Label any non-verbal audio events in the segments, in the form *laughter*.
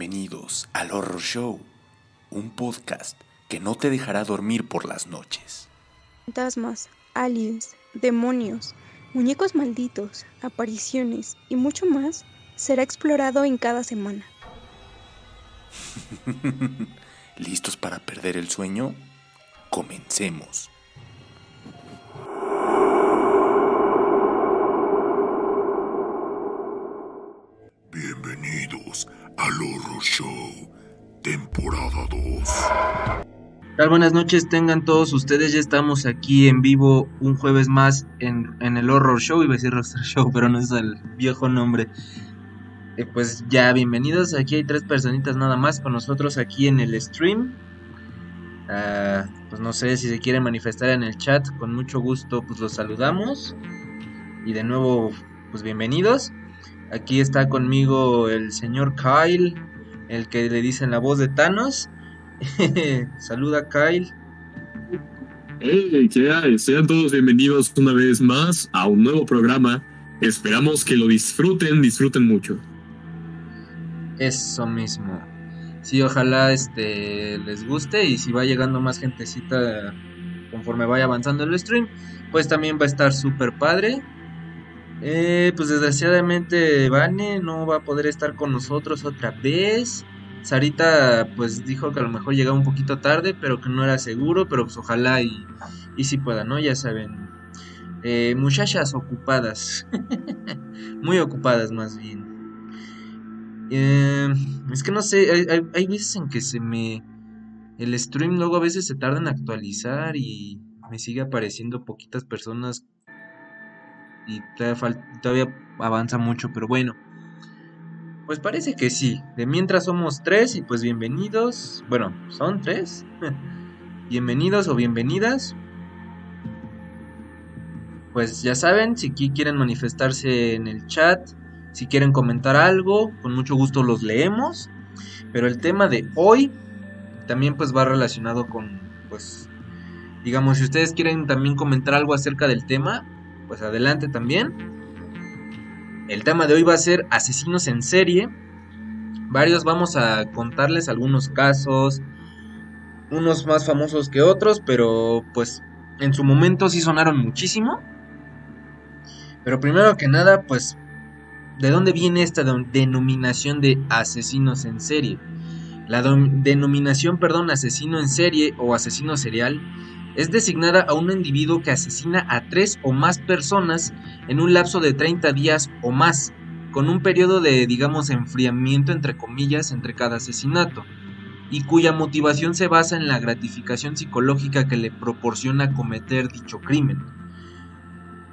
Bienvenidos al Horror Show, un podcast que no te dejará dormir por las noches. Fantasmas, aliens, demonios, muñecos malditos, apariciones y mucho más será explorado en cada semana. *laughs* ¿Listos para perder el sueño? Comencemos. Buenas noches tengan todos ustedes, ya estamos aquí en vivo un jueves más en, el Horror Show, iba a decir Roster Show, pero no es el viejo nombre. Eh, pues ya, bienvenidos, aquí hay tres personitas nada más con nosotros aquí en el stream. Ah, pues no sé si se quieren manifestar en el chat, con mucho gusto pues los saludamos. Y de nuevo, pues bienvenidos. Aquí está conmigo el señor Kyle, el que le dicen la voz de Thanos. *laughs* Saluda Kyle. Hey, ¿qué? Sean todos bienvenidos una vez más a un nuevo programa. Esperamos que lo disfruten, disfruten mucho. Eso mismo. Sí, ojalá este les guste y si va llegando más gentecita conforme vaya avanzando el stream, pues también va a estar súper padre. Eh, pues desgraciadamente Vane no va a poder estar con nosotros otra vez. Sarita pues dijo que a lo mejor llegaba un poquito tarde, pero que no era seguro, pero pues ojalá y, y si pueda, ¿no? Ya saben. Eh, muchachas ocupadas. *laughs* Muy ocupadas más bien. Eh, es que no sé, hay, veces en que se me... El stream luego a veces se tarda en actualizar y me sigue apareciendo poquitas personas y todavía, todavía, avanza mucho, pero bueno. Pues parece que sí. De mientras somos tres y pues bienvenidos. Bueno, son tres. *laughs* bienvenidos o bienvenidas. Pues ya saben, si quieren manifestarse en el chat, si quieren comentar algo, con mucho gusto los leemos. Pero el tema de hoy también pues va relacionado con, pues, digamos, si ustedes quieren también comentar algo acerca del tema, pues adelante también. El tema de hoy va a ser asesinos en serie. Varios vamos a contarles algunos casos, unos más famosos que otros, pero pues en su momento sí sonaron muchísimo. Pero primero que nada, pues, ¿de dónde viene esta denominación de asesinos en serie? La denominación, perdón, asesino en serie o asesino serial es designada a un individuo que asesina a tres o más personas en un lapso de 30 días o más, con un periodo de, digamos, enfriamiento entre comillas entre cada asesinato, y cuya motivación se basa en la gratificación psicológica que le proporciona cometer dicho crimen.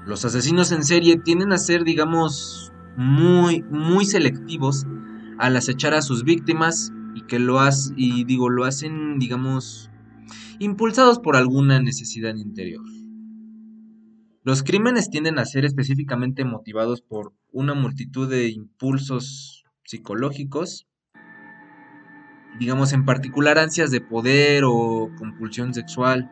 Los asesinos en serie tienden a ser, digamos, muy, muy selectivos al acechar a sus víctimas y que lo, hacen, y digo, lo hacen, digamos, impulsados por alguna necesidad interior. Los crímenes tienden a ser específicamente motivados por una multitud de impulsos psicológicos, digamos en particular ansias de poder o compulsión sexual.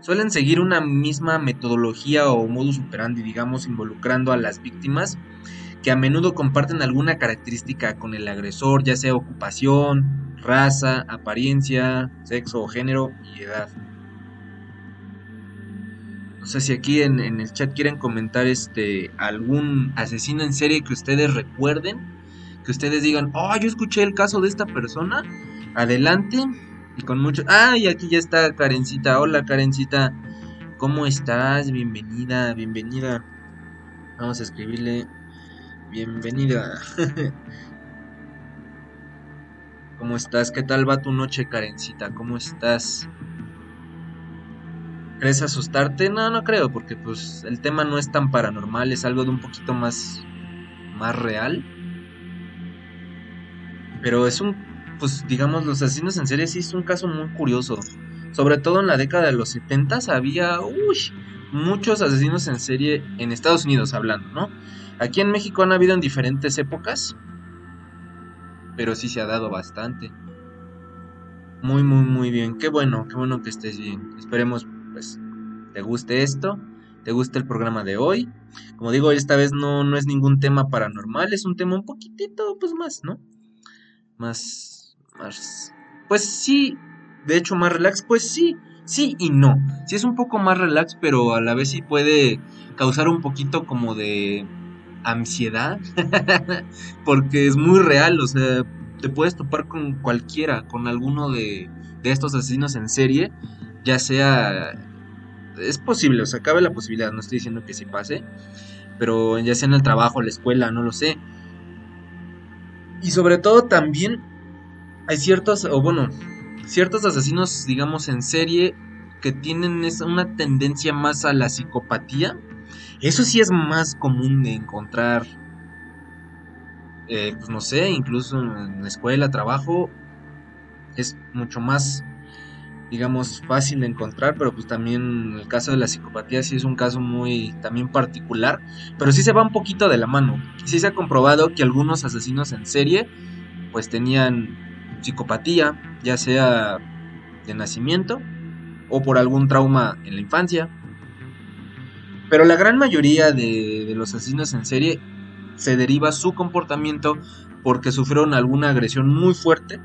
Suelen seguir una misma metodología o modus operandi, digamos, involucrando a las víctimas que a menudo comparten alguna característica con el agresor, ya sea ocupación, raza, apariencia, sexo género y edad. No sé si aquí en, en, el chat quieren comentar este algún asesino en serie que ustedes recuerden, que ustedes digan, oh, yo escuché el caso de esta persona. Adelante y con mucho. Ah, y aquí ya está Karencita. Hola Karencita, ¿cómo estás? Bienvenida, bienvenida. Vamos a escribirle bienvenida. ¿Cómo estás? ¿Qué tal va tu noche, Karencita? ¿Cómo estás? ¿Crees asustarte? No, no creo, porque pues el tema no es tan paranormal, es algo de un poquito más más real. Pero es un pues digamos los asesinos en serie sí es un caso muy curioso. Sobre todo en la década de los 70 había uy, muchos asesinos en serie en Estados Unidos hablando, ¿no? Aquí en México han habido en diferentes épocas, pero sí se ha dado bastante. Muy, muy, muy bien. Qué bueno, qué bueno que estés bien. Esperemos, pues, te guste esto, te guste el programa de hoy. Como digo, esta vez no, no es ningún tema paranormal, es un tema un poquitito, pues, más, ¿no? más, más, pues sí, de hecho más relax, pues sí, sí y no. Sí es un poco más relax, pero a la vez sí puede causar un poquito como de ansiedad, *laughs* porque es muy real, o sea, te puedes topar con cualquiera, con alguno de, de estos asesinos en serie, ya sea... Es posible, o sea, cabe la posibilidad, no estoy diciendo que sí pase, pero ya sea en el trabajo, la escuela, no lo sé. Y sobre todo también hay ciertos, o bueno, ciertos asesinos, digamos, en serie que tienen una tendencia más a la psicopatía. Eso sí es más común de encontrar, eh, pues no sé, incluso en la escuela, trabajo, es mucho más, digamos, fácil de encontrar, pero pues también el caso de la psicopatía sí es un caso muy también particular, pero sí se va un poquito de la mano. Sí se ha comprobado que algunos asesinos en serie, pues tenían psicopatía, ya sea de nacimiento o por algún trauma en la infancia. Pero la gran mayoría de, los asesinos en serie se deriva su comportamiento porque sufrieron alguna agresión muy fuerte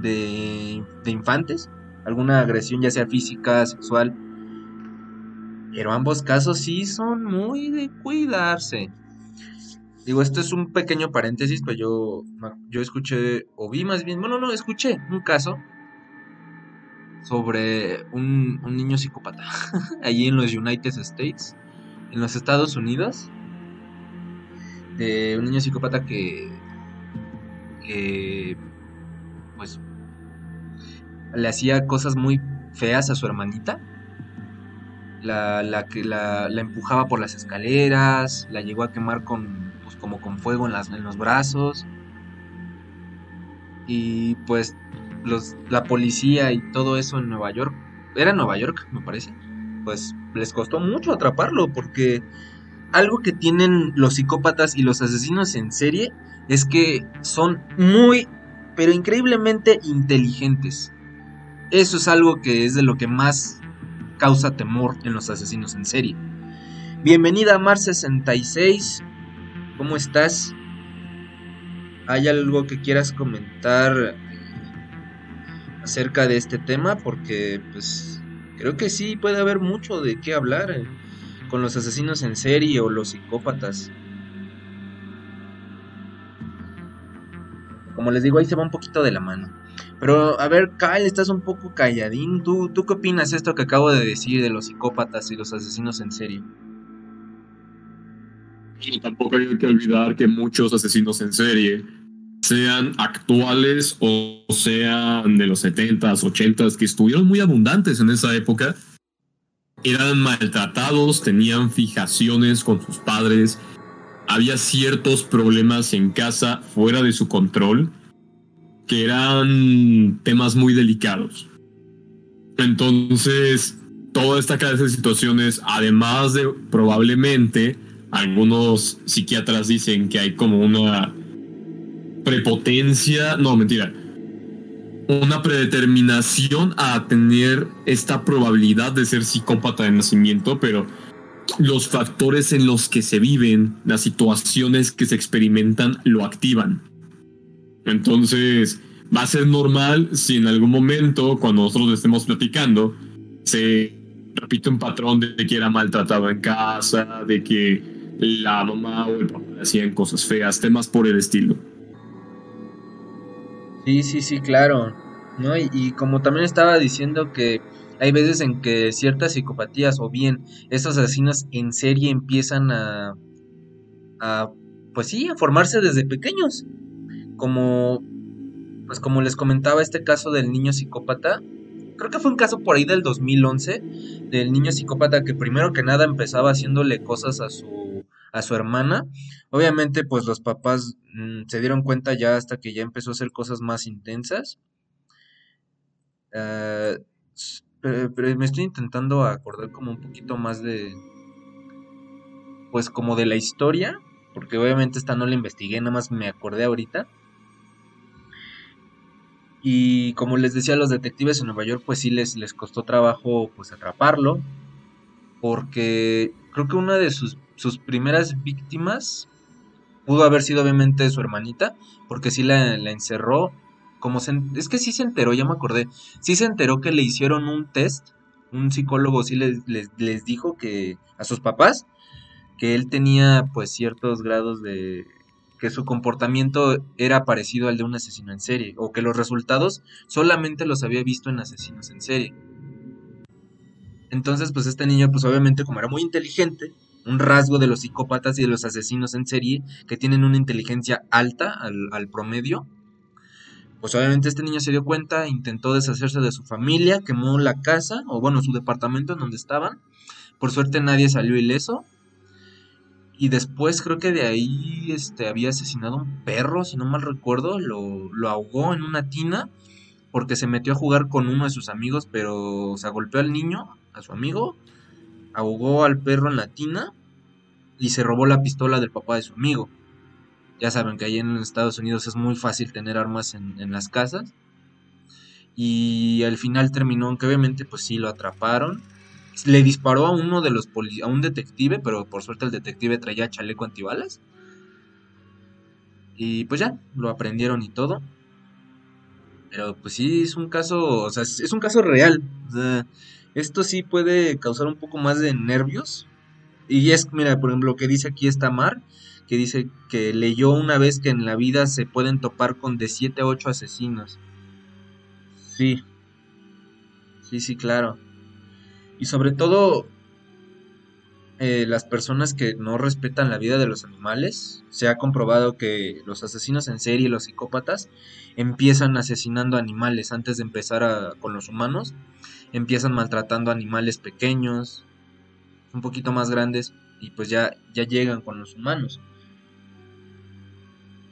de, de infantes, alguna agresión ya sea física, sexual. Pero ambos casos sí son muy de cuidarse. Digo, esto es un pequeño paréntesis, pero yo, yo escuché, o vi más bien, bueno, no, escuché un caso sobre un, niño psicópata *laughs* allí en los United States, en los Estados Unidos, de un niño psicópata que, pues, le hacía cosas muy feas a su hermanita. La, la, la, empujaba por las escaleras, la llegó a quemar con como con fuego en, en los brazos. Y pues los, la policía y todo eso en Nueva York, era Nueva York me parece, pues les costó mucho atraparlo porque algo que tienen los psicópatas y los asesinos en serie es que son muy, pero increíblemente inteligentes. Eso es algo que es de lo que más causa temor en los asesinos en serie. Bienvenida a Mar 66, ¿Cómo estás? ¿Hay algo que quieras comentar acerca de este tema? Porque pues creo que sí puede haber mucho de qué hablar eh, con los asesinos en serie o los psicópatas. Como les digo, ahí se va un poquito de la mano. Pero a ver, Kyle, estás un poco calladín. ¿Tú, ¿Tú qué opinas de esto que acabo de decir de los psicópatas y los asesinos en serie? Tampoco hay que olvidar que muchos asesinos en serie, sean actuales o sean de los 70s, 80s, que estuvieron muy abundantes en esa época, eran maltratados, tenían fijaciones con sus padres, había ciertos problemas en casa fuera de su control que eran temas muy delicados. Entonces, toda esta clase de situaciones, además de probablemente algunos psiquiatras dicen que hay como una prepotencia, no, mentira, una predeterminación a tener esta probabilidad de ser psicópata de nacimiento, pero los factores en los que se viven, las situaciones que se experimentan, lo activan. Entonces, va a ser normal si en algún momento, cuando nosotros estemos platicando, se repite un patrón de que era maltratado en casa, de que la mamá o el papá hacían cosas feas, temas por el estilo. Sí, sí, sí, claro. ¿no? Y, como también estaba diciendo que hay veces en que ciertas psicopatías o bien estos asesinos en serie empiezan a, a pues sí, a formarse desde pequeños. Como pues como les comentaba este caso del niño psicópata, creo que fue un caso por ahí del 2011 del niño psicópata que primero que nada empezaba haciéndole cosas a su a su hermana. Obviamente, pues los papás mm, se dieron cuenta ya hasta que ya empezó a hacer cosas más intensas. Ah, pero, me estoy intentando acordar como un poquito más de, pues como de la historia, porque obviamente esta no la investigué, nada más me acordé ahorita. Y como les decía, los detectives en Nueva York, pues sí les, les costó trabajo pues atraparlo, porque creo que una de sus sus primeras víctimas pudo haber sido obviamente su hermanita, porque sí la, encerró como se, es que sí se enteró, ya me acordé, sí se enteró que le hicieron un test, un psicólogo sí les, les, les dijo que a sus papás que él tenía pues ciertos grados de que su comportamiento era parecido al de un asesino en serie o que los resultados solamente los había visto en asesinos en serie. Entonces pues este niño pues obviamente como era muy inteligente, un rasgo de los psicópatas y de los asesinos en serie que tienen una inteligencia alta al, promedio, pues obviamente este niño se dio cuenta, intentó deshacerse de su familia, quemó la casa o bueno su departamento en donde estaban. Por suerte nadie salió ileso y después creo que de ahí este, había asesinado a un perro, si no mal recuerdo, lo, lo ahogó en una tina porque se metió a jugar con uno de sus amigos, pero o sea, golpeó al niño, a su amigo, ahogó al perro en la tina y se robó la pistola del papá de su amigo. Ya saben que ahí en Estados Unidos es muy fácil tener armas en, las casas. Y al final terminó, aunque obviamente pues sí lo atraparon le disparó a uno de los a un detective, pero por suerte el detective traía chaleco antibalas. Y pues ya, lo aprendieron y todo. Pero pues sí, es un caso, o sea, es un caso real. Esto sí puede causar un poco más de nervios. Y es, mira, por ejemplo, lo que dice aquí está Mar, que dice que leyó una vez que en la vida se pueden topar con de 7 a 8 asesinos. Sí. Sí, sí, claro. Y sobre todo, eh, las personas que no respetan la vida de los animales. Se ha comprobado que los asesinos en serie, los psicópatas, empiezan asesinando animales antes de empezar con los humanos. Empiezan maltratando animales pequeños, un poquito más grandes, y pues ya, ya llegan con los humanos.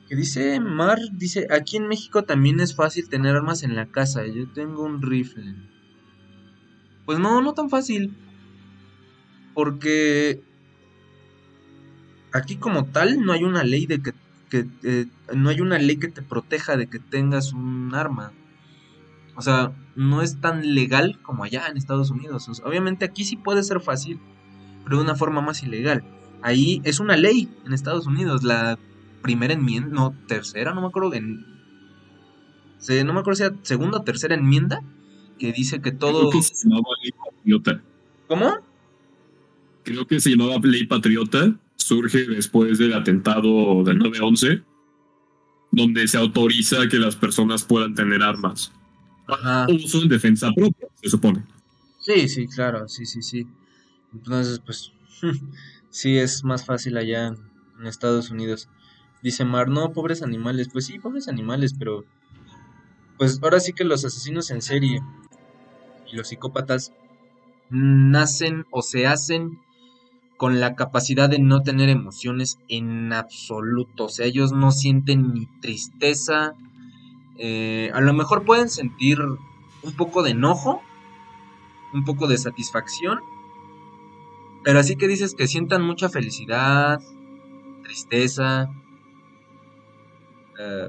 Que dice Mar, dice, aquí en México también es fácil tener armas en la casa. Yo tengo un rifle. Pues no, no tan fácil. Porque aquí como tal no hay una ley de que, eh, no hay una ley que te proteja de que tengas un arma. O sea, no es tan legal como allá en Estados Unidos. obviamente aquí sí puede ser fácil, pero de una forma más ilegal. Ahí es una ley en Estados Unidos, la primera enmienda, no, tercera, no me acuerdo, en, no me acuerdo si era segunda o tercera enmienda, que dice que todo... Creo que se llamaba Ley Patriota. ¿Cómo? Creo que se llamaba Ley Patriota. Surge después del atentado del 9-11, donde se autoriza que las personas puedan tener armas. Ajá. Uso en defensa propia, se supone. Sí, sí, claro, sí, sí, sí. Entonces, pues, *laughs* sí es más fácil allá en Estados Unidos. Dice Mar, no, pobres animales. Pues sí, pobres animales, pero pues ahora sí que los asesinos en serie y los psicópatas nacen o se hacen con la capacidad de no tener emociones en absoluto. O sea, ellos no sienten ni tristeza. Eh, a lo mejor pueden sentir un poco de enojo, un poco de satisfacción. Pero así que dices que sientan mucha felicidad, tristeza, eh,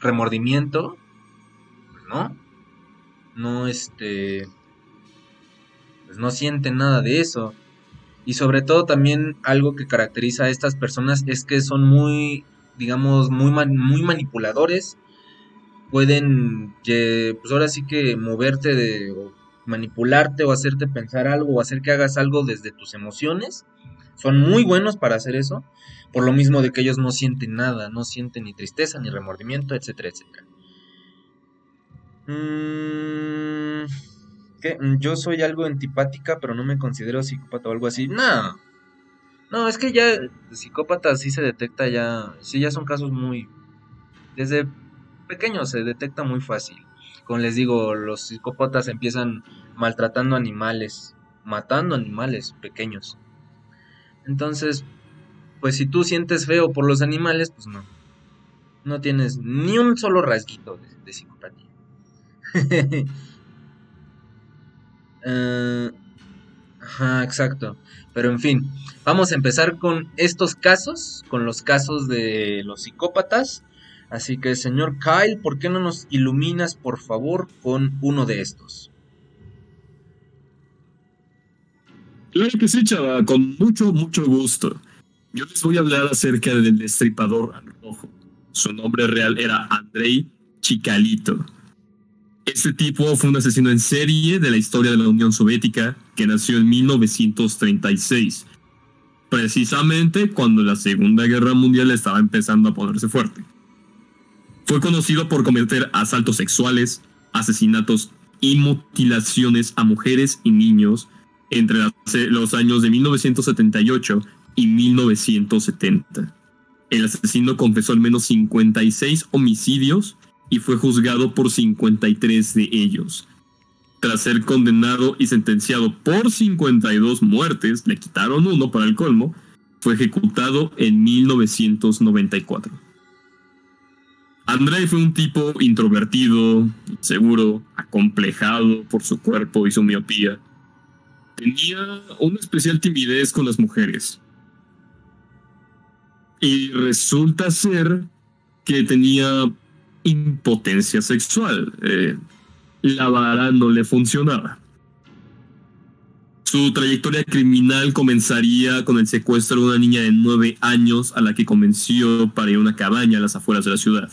remordimiento, no. No, este pues no sienten nada de eso. Y sobre todo también algo que caracteriza a estas personas es que son muy, digamos, muy, muy manipuladores. Pueden, pues ahora sí que moverte de, o manipularte o hacerte pensar algo o hacer que hagas algo desde tus emociones. Son muy buenos para hacer eso. Por lo mismo de que ellos no sienten nada, no sienten ni tristeza, ni remordimiento, etcétera, etcétera. Mmm que mm, yo soy algo antipática, pero no me considero psicópata o algo así. No. No, es que ya psicópata sí se detecta ya, sí ya son casos muy desde pequeños se detecta muy fácil. Como les digo, los psicópatas empiezan maltratando animales, matando animales pequeños. Entonces, pues si tú sientes feo por los animales, pues no. No tienes ni un solo rasguito de, de psicopatía. Uh, *laughs* ajá, exacto. Pero en fin, vamos a empezar con estos casos, con los casos de los psicópatas. Así que, señor Kyle, ¿por qué no nos iluminas, por favor, con uno de estos? Claro que sí, chava, con mucho, mucho gusto. Yo les voy a hablar acerca del destripador rojo. Su nombre real era Andrei Chicalito. Este tipo fue un asesino en serie de la historia de la Unión Soviética que nació en 1936, precisamente cuando la Segunda Guerra Mundial estaba empezando a ponerse fuerte. Fue conocido por cometer asaltos sexuales, asesinatos y mutilaciones a mujeres y niños entre los años de 1978 y 1970. El asesino confesó al menos 56 homicidios y fue juzgado por 53 de ellos. Tras ser condenado y sentenciado por 52 muertes, le quitaron uno para el colmo, fue ejecutado en 1994. Andrei fue un tipo introvertido, seguro, acomplejado por su cuerpo y su miopía. Tenía una especial timidez con las mujeres. Y resulta ser que tenía impotencia sexual. Eh, la vara no le funcionaba. Su trayectoria criminal comenzaría con el secuestro de una niña de nueve años a la que convenció para ir a una cabaña a las afueras de la ciudad.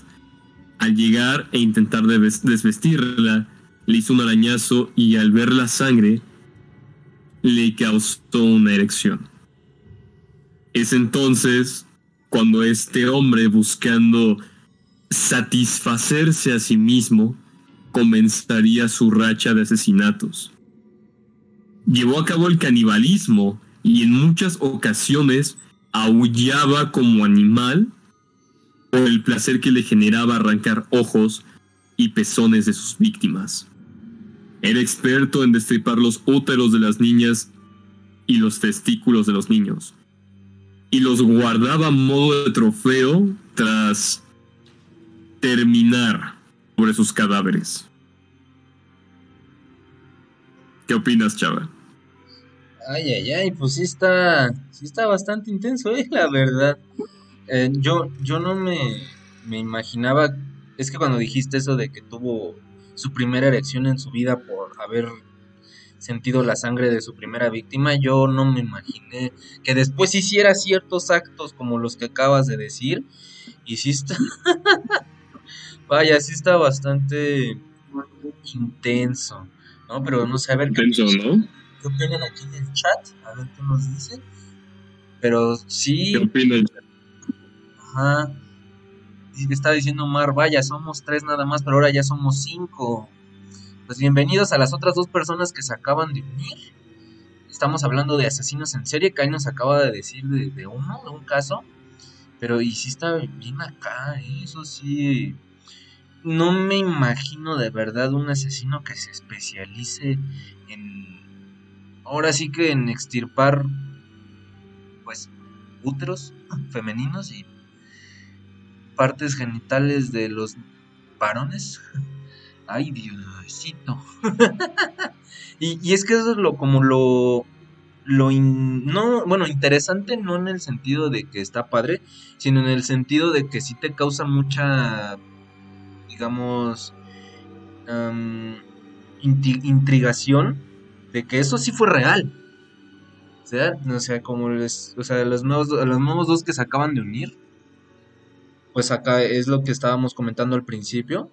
Al llegar e intentar desvestirla, le hizo un arañazo y al ver la sangre, le causó una erección. Es entonces cuando este hombre buscando satisfacerse a sí mismo comenzaría su racha de asesinatos. Llevó a cabo el canibalismo y en muchas ocasiones aullaba como animal por el placer que le generaba arrancar ojos y pezones de sus víctimas. Era experto en destripar los úteros de las niñas y los testículos de los niños. Y los guardaba modo de trofeo tras terminar sobre sus cadáveres. ¿Qué opinas, Chava? Ay, ay, ay, pues sí está, sí está bastante intenso, ¿eh? la verdad. Eh, yo, yo no me, me imaginaba, es que cuando dijiste eso de que tuvo su primera erección en su vida por haber sentido la sangre de su primera víctima, yo no me imaginé que después hiciera ciertos actos como los que acabas de decir. Y sí está, *laughs* vaya, sí está bastante intenso, ¿no? Pero no sé, a ver qué, ¿no? qué opinan aquí en el chat, a ver qué nos dicen. Pero sí. ¿Qué opinan? Ajá. Y está diciendo Mar, vaya, somos tres nada más, pero ahora ya somos cinco. Pues bienvenidos a las otras dos personas que se acaban de unir. Estamos hablando de asesinos en serie, ahí nos acaba de decir de, uno, de un caso. Pero y sí está bien acá, ¿eh? eso sí. No me imagino de verdad un asesino que se especialice en. Ahora sí que en extirpar. Pues. úteros femeninos y. partes genitales de los varones. Ay, Diosito. *laughs* y, es que eso es lo como lo lo no, bueno, interesante no en el sentido de que está padre, sino en el sentido de que sí te causa mucha digamos intrigación de que eso sí fue real. O sea, o sea, como les, o sea, los nuevos los nuevos dos que se acaban de unir. Pues acá es lo que estábamos comentando al principio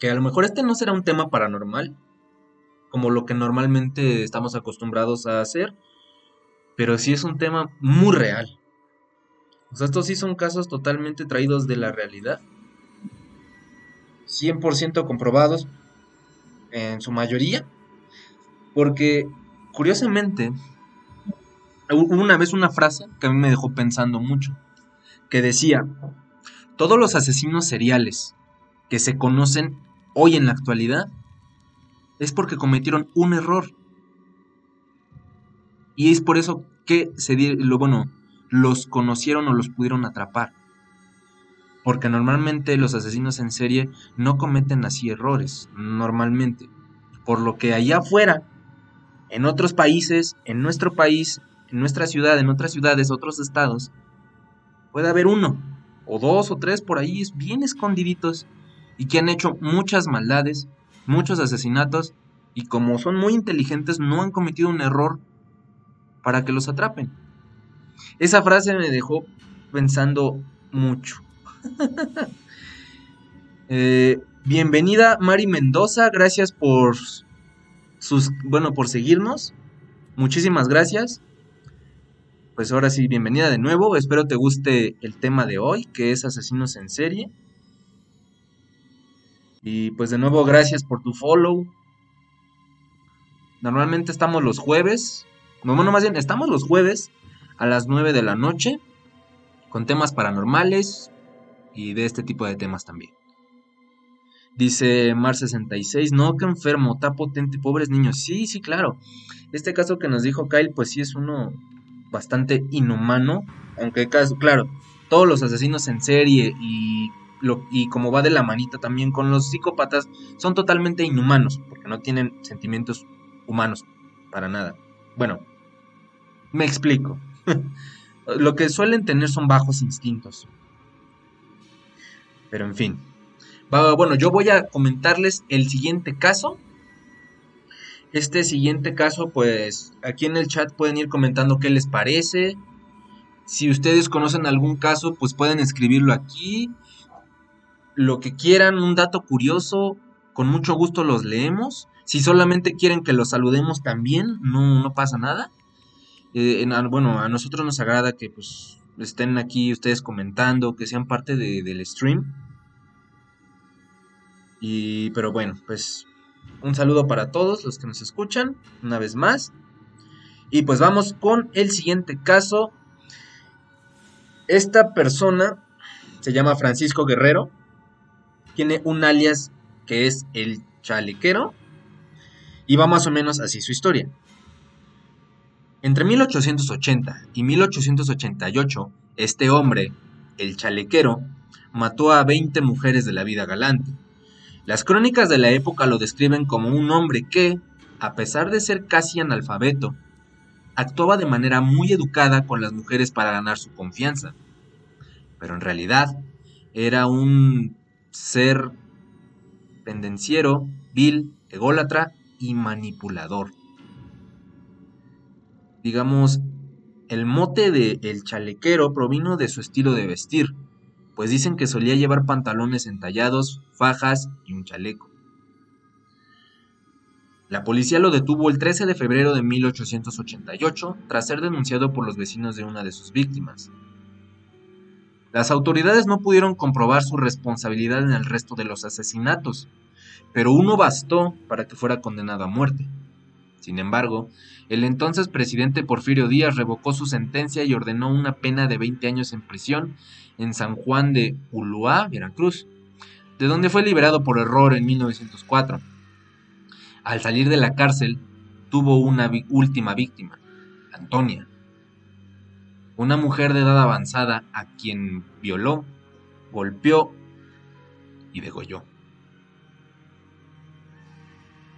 que a lo mejor este no será un tema paranormal, como lo que normalmente estamos acostumbrados a hacer, pero sí es un tema muy real. O sea, estos sí son casos totalmente traídos de la realidad. 100% comprobados en su mayoría. Porque, curiosamente, hubo una vez una frase que a mí me dejó pensando mucho. Que decía, todos los asesinos seriales que se conocen hoy en la actualidad es porque cometieron un error. Y es por eso que se lo bueno, los conocieron o los pudieron atrapar. Porque normalmente los asesinos en serie no cometen así errores, normalmente. Por lo que allá afuera, en otros países, en nuestro país, en nuestra ciudad, en otras ciudades, otros estados, puede haber uno, o dos, o tres por ahí, bien escondiditos, y que han hecho muchas maldades, muchos asesinatos y como son muy inteligentes no han cometido un error para que los atrapen. Esa frase me dejó pensando mucho. *laughs* Eh, Bienvenida Mari Mendoza, gracias por sus, bueno, por seguirnos. Muchísimas gracias. Pues ahora sí, bienvenida de nuevo. Espero te guste el tema de hoy, que es asesinos en serie. Y pues de nuevo, gracias por tu follow. Normalmente estamos los jueves. No, bueno, más bien, estamos los jueves a las 9 de la noche con temas paranormales y de este tipo de temas también. Dice Mar66, no, que enfermo, está potente, pobres niños. Sí, sí, claro. Este caso que nos dijo Kyle, pues sí es uno bastante inhumano. Aunque, claro, todos los asesinos en serie y, lo, y como va de la manita también con los psicópatas, son totalmente inhumanos, porque no tienen sentimientos humanos, para nada. Bueno, me explico. *laughs* lo que suelen tener son bajos instintos. Pero en fin. Bueno, yo voy a comentarles el siguiente caso. Este siguiente caso, pues aquí en el chat pueden ir comentando qué les parece. Si ustedes conocen algún caso, pues pueden escribirlo aquí. Lo que quieran, un dato curioso, con mucho gusto los leemos. Si solamente quieren que los saludemos también, no, no pasa nada. Eh, bueno, a nosotros nos agrada que pues estén aquí ustedes comentando, que sean parte del stream. Y, pero bueno, pues un saludo para todos los que nos escuchan, una vez más. Y pues vamos con el siguiente caso. Esta persona se llama Francisco Guerrero. Tiene un alias que es el chalequero. Y va más o menos así su historia. Entre 1880 y 1888, este hombre, el chalequero, mató a 20 mujeres de la vida galante las crónicas de la época lo describen como un hombre que, a pesar de ser casi analfabeto, actuaba de manera muy educada con las mujeres para ganar su confianza. Pero en realidad era un ser pendenciero, vil, ególatra y manipulador. Digamos, el mote de el chalequero provino de su estilo de vestir, pues dicen que solía llevar pantalones entallados, fajas y un chaleco. La policía lo detuvo el 13 de febrero de 1888 tras ser denunciado por los vecinos de una de sus víctimas. Las autoridades no pudieron comprobar su responsabilidad en el resto de los asesinatos, pero uno bastó para que fuera condenado a muerte. Sin embargo, el entonces presidente Porfirio Díaz revocó su sentencia y ordenó una pena de 20 años en prisión en San Juan de Uluá, Veracruz, de donde fue liberado por error en 1904. Al salir de la cárcel, tuvo una última víctima, Antonia, una mujer de edad avanzada a quien violó, golpeó y degolló.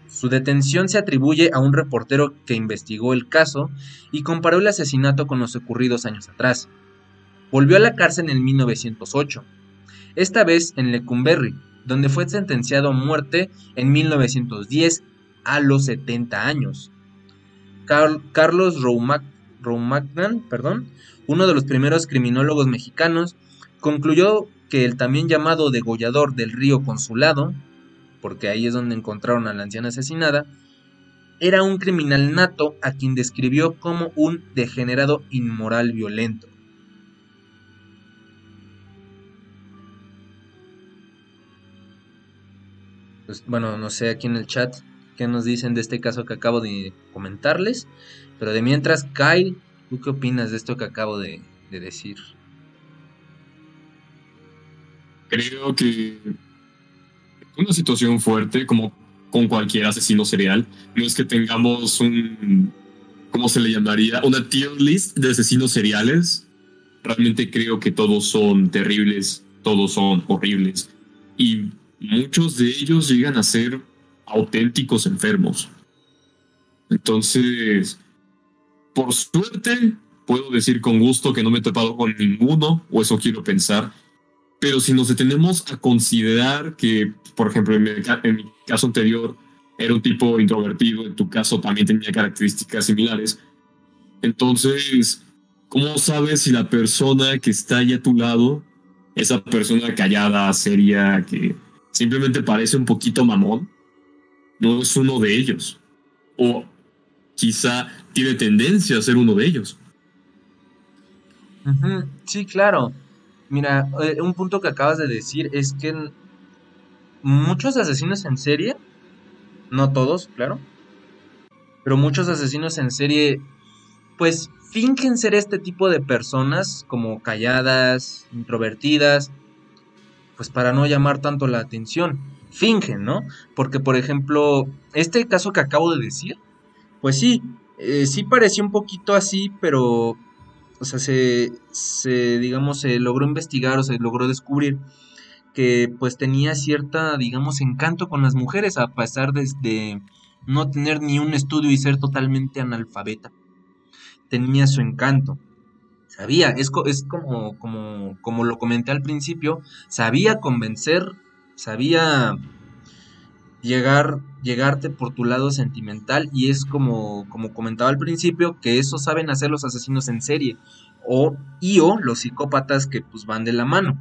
Su detención se atribuye a un reportero que investigó el caso y comparó el asesinato con los ocurridos años atrás. Volvió a la cárcel en 1908, esta vez en Lecumberri, donde fue sentenciado a muerte en 1910 a los 70 años. Carlos Roumagnan, perdón, uno de los primeros criminólogos mexicanos, concluyó que el también llamado degollador del río Consulado, porque ahí es donde encontraron a la anciana asesinada, era un criminal nato a quien describió como un degenerado inmoral violento. Pues, bueno, no sé aquí en el chat qué nos dicen de este caso que acabo de comentarles. Pero de mientras, Kyle, ¿tú qué opinas de esto que acabo de, decir? Creo que una situación fuerte, como con cualquier asesino serial, no es que tengamos un, ¿cómo se le llamaría? Una tier list de asesinos seriales. Realmente creo que todos son terribles, todos son horribles. Y muchos de ellos llegan a ser auténticos enfermos. Entonces, por suerte, puedo decir con gusto que no me he topado con ninguno, o eso quiero pensar. Pero si nos detenemos a considerar que, por ejemplo, en mi, caso anterior era un tipo introvertido, en tu caso también tenía características similares, entonces, ¿cómo sabes si la persona que está ahí a tu lado, esa persona callada, seria, que simplemente parece un poquito mamón, no es uno de ellos. O quizá tiene tendencia a ser uno de ellos. Sí, claro. Mira, eh, un punto que acabas de decir es que muchos asesinos en serie, no todos, claro, pero muchos asesinos en serie, pues fingen ser este tipo de personas como calladas, introvertidas, pues para no llamar tanto la atención. Fingen, ¿no? Porque, por ejemplo, este caso que acabo de decir, pues sí, eh, sí pareció un poquito así, pero, o sea, se, se, digamos, se logró investigar o se logró descubrir que pues tenía cierta, digamos, encanto con las mujeres, a pesar de, no tener ni un estudio y ser totalmente analfabeta. Tenía su encanto. Sabía, es, es como, como, como lo comenté al principio, sabía convencer, sabía llegar, llegarte por tu lado sentimental y es como, como comentaba al principio, que eso saben hacer los asesinos en serie o, y o los psicópatas que pues van de la mano.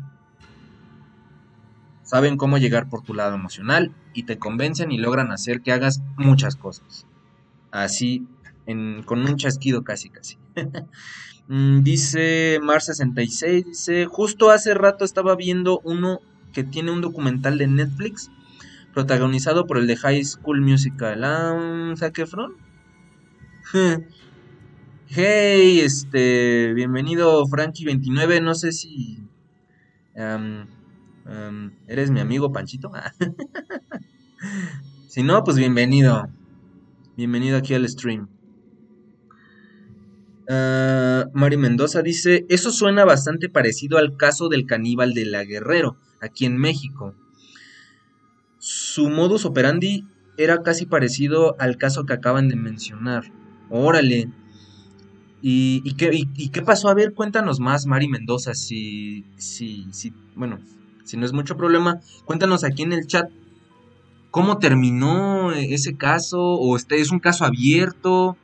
Saben cómo llegar por tu lado emocional y te convencen y logran hacer que hagas muchas cosas. Así, con un chasquido casi casi. *laughs* Mm, dice Mar66, dice, justo hace rato estaba viendo uno que tiene un documental de Netflix protagonizado por el de High School Musical. ¿Ah, Zac *laughs* hey, este, bienvenido Frankie29, no sé si... ¿Eres mi amigo Panchito? *laughs* si no, pues bienvenido. Bienvenido aquí al stream. Uh, Mari Mendoza dice, eso suena bastante parecido al caso del caníbal de la Guerrero, aquí en México. Su modus operandi era casi parecido al caso que acaban de mencionar. Órale. ¿Y, qué, pasó? A ver, cuéntanos más, Mari Mendoza, si, si, si, bueno, si no es mucho problema, cuéntanos aquí en el chat cómo terminó ese caso, o este es un caso abierto,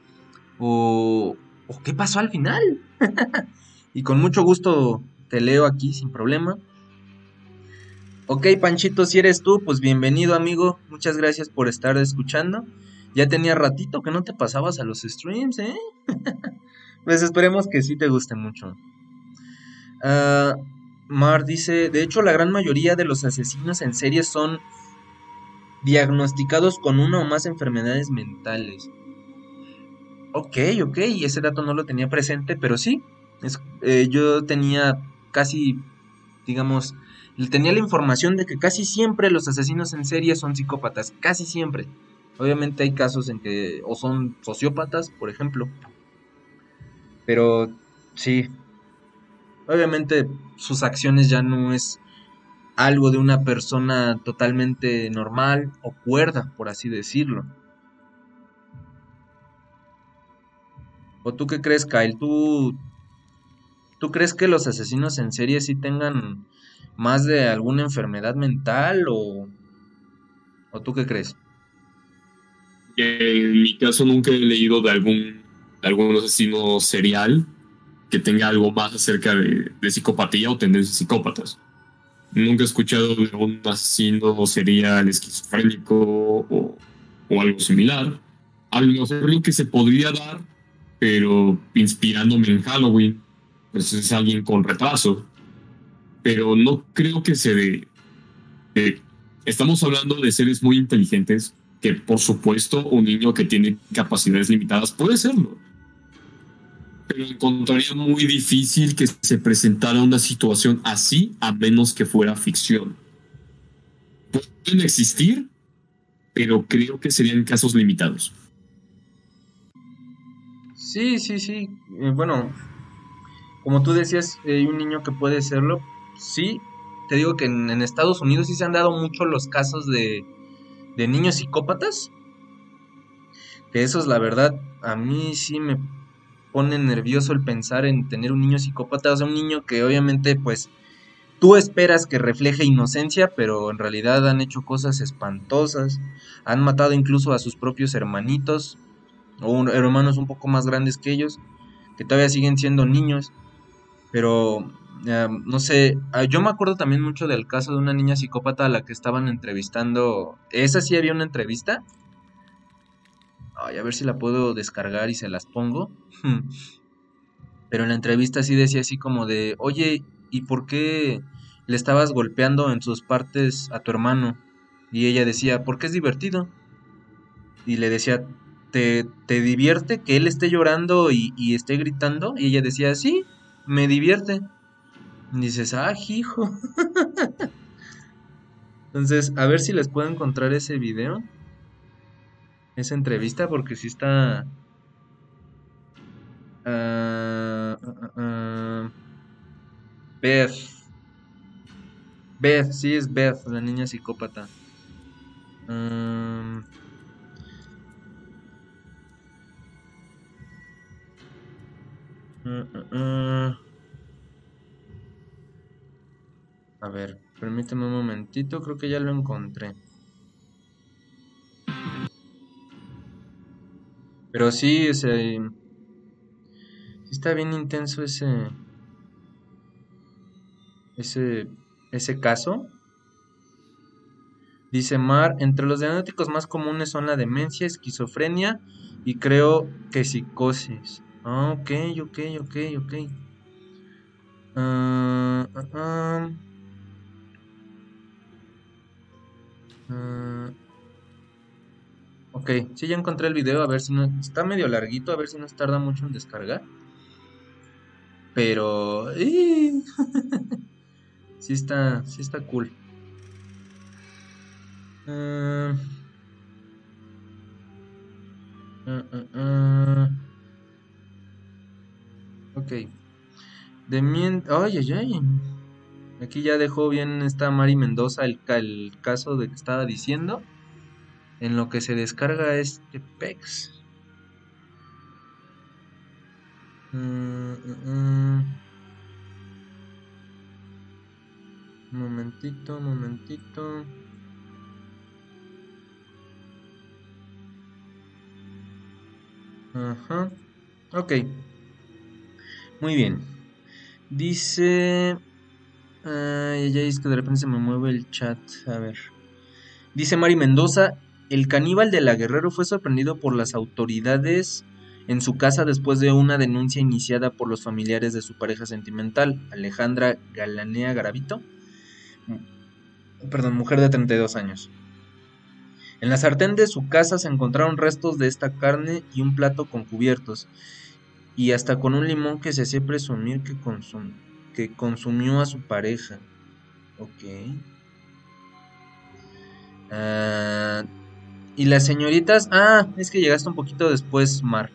o, ¿O qué pasó al final? *laughs* y con mucho gusto te leo aquí sin problema. Ok, Panchito, si eres tú, pues bienvenido, amigo. Muchas gracias por estar escuchando. Ya tenía ratito que no te pasabas a los streams, ¿eh? *laughs* pues esperemos que sí te guste mucho. Ah, Mar dice, de hecho la gran mayoría de los asesinos en serie son diagnosticados con una o más enfermedades mentales. Ok, ok, ese dato no lo tenía presente, pero sí, es, eh, yo tenía casi, digamos, tenía la información de que casi siempre los asesinos en serie son psicópatas, casi siempre. Obviamente hay casos en que o son sociópatas, por ejemplo. Pero sí, obviamente sus acciones ya no es algo de una persona totalmente normal o cuerda, por así decirlo. ¿O tú qué crees, Kyle? ¿Tú, ¿Tú crees que los asesinos en serie sí tengan más de alguna enfermedad mental o, o tú qué crees? En mi caso nunca he leído de algún, algún asesino serial que tenga algo más acerca de, psicopatía o tendencias psicópatas. Nunca he escuchado de un asesino serial esquizofrénico o, o algo similar. A lo mejor lo que se podría dar pero inspirándome en Halloween, pues es alguien con retraso. Pero no creo que se dé. estamos hablando de seres muy inteligentes, que por supuesto un niño que tiene capacidades limitadas puede serlo. Pero encontraría muy difícil que se presentara una situación así a menos que fuera ficción. Pueden existir, pero creo que serían casos limitados. Sí, sí, sí. Eh, bueno, como tú decías, hay un niño que puede serlo. Sí, te digo que en, Estados Unidos sí se han dado mucho los casos de, de niños psicópatas. Que eso es la verdad, a mí sí me pone nervioso el pensar en tener un niño psicópata. O sea, un niño que obviamente pues tú esperas que refleje inocencia, pero en realidad han hecho cosas espantosas. Han matado incluso a sus propios hermanitos o hermanos un poco más grandes que ellos, que todavía siguen siendo niños. Pero, eh, no sé, ah, yo me acuerdo también mucho del caso de una niña psicópata a la que estaban entrevistando. Esa sí había una entrevista. Ay, a ver si la puedo descargar y se las pongo. *laughs* Pero en la entrevista sí decía así como de, oye, ¿y por qué le estabas golpeando en sus partes a tu hermano? Y ella decía, porque es divertido. Y le decía, ¿te, te divierte que él esté llorando y, y, esté gritando? Y ella decía, sí, me divierte. Y dices, ah, hijo. *laughs* Entonces, a ver si les puedo encontrar ese video. Esa entrevista, porque sí está... Uh, uh, uh, Beth. Beth, sí es Beth, la niña psicópata. Um, A ver, permíteme un momentito, creo que ya lo encontré. Pero sí, ese... Está bien intenso ese... Ese... Ese caso. Dice Mar, entre los diagnósticos más comunes son la demencia, esquizofrenia y creo que psicosis. Ah, ok, ok, ok, ok. Uh, uh, uh. Ok, sí, ya encontré el video, a ver si no... Está medio larguito, a ver si nos tarda mucho en descargar. Pero... *laughs* sí está, sí está cool. Uh, uh, ok. De mien... Ay, ay, ay. Aquí ya dejó bien esta Mari Mendoza el, el caso de que estaba diciendo. En lo que se descarga este PEX. Mm, mm, mm. Momentito, momentito. Ajá. Ok. Muy bien. Dice... Ay, ya es que de repente se me mueve el chat. A ver. Dice Mari Mendoza, el caníbal de la Guerrero fue sorprendido por las autoridades en su casa después de una denuncia iniciada por los familiares de su pareja sentimental, Alejandra Galanea Garavito, perdón, mujer de 32 años. En la sartén de su casa se encontraron restos de esta carne y un plato con cubiertos, y hasta con un limón que se hacía presumir que, que consumió a su pareja. Ok. Ah, y las señoritas, ah, es que llegaste un poquito después, Mar.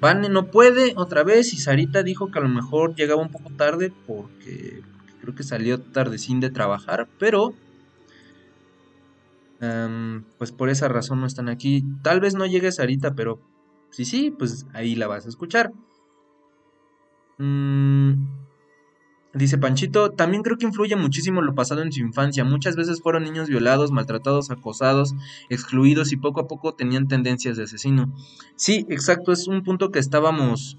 Vane no puede otra vez y Sarita dijo que a lo mejor llegaba un poco tarde porque, creo que salió tardecín de trabajar, pero pues por esa razón no están aquí. Tal vez no llegue Sarita, pero si sí, pues ahí la vas a escuchar. Mmm... Dice Panchito, también creo que influye muchísimo lo pasado en su infancia. Muchas veces fueron niños violados, maltratados, acosados, excluidos y poco a poco tenían tendencias de asesino. Sí, exacto, es un punto que estábamos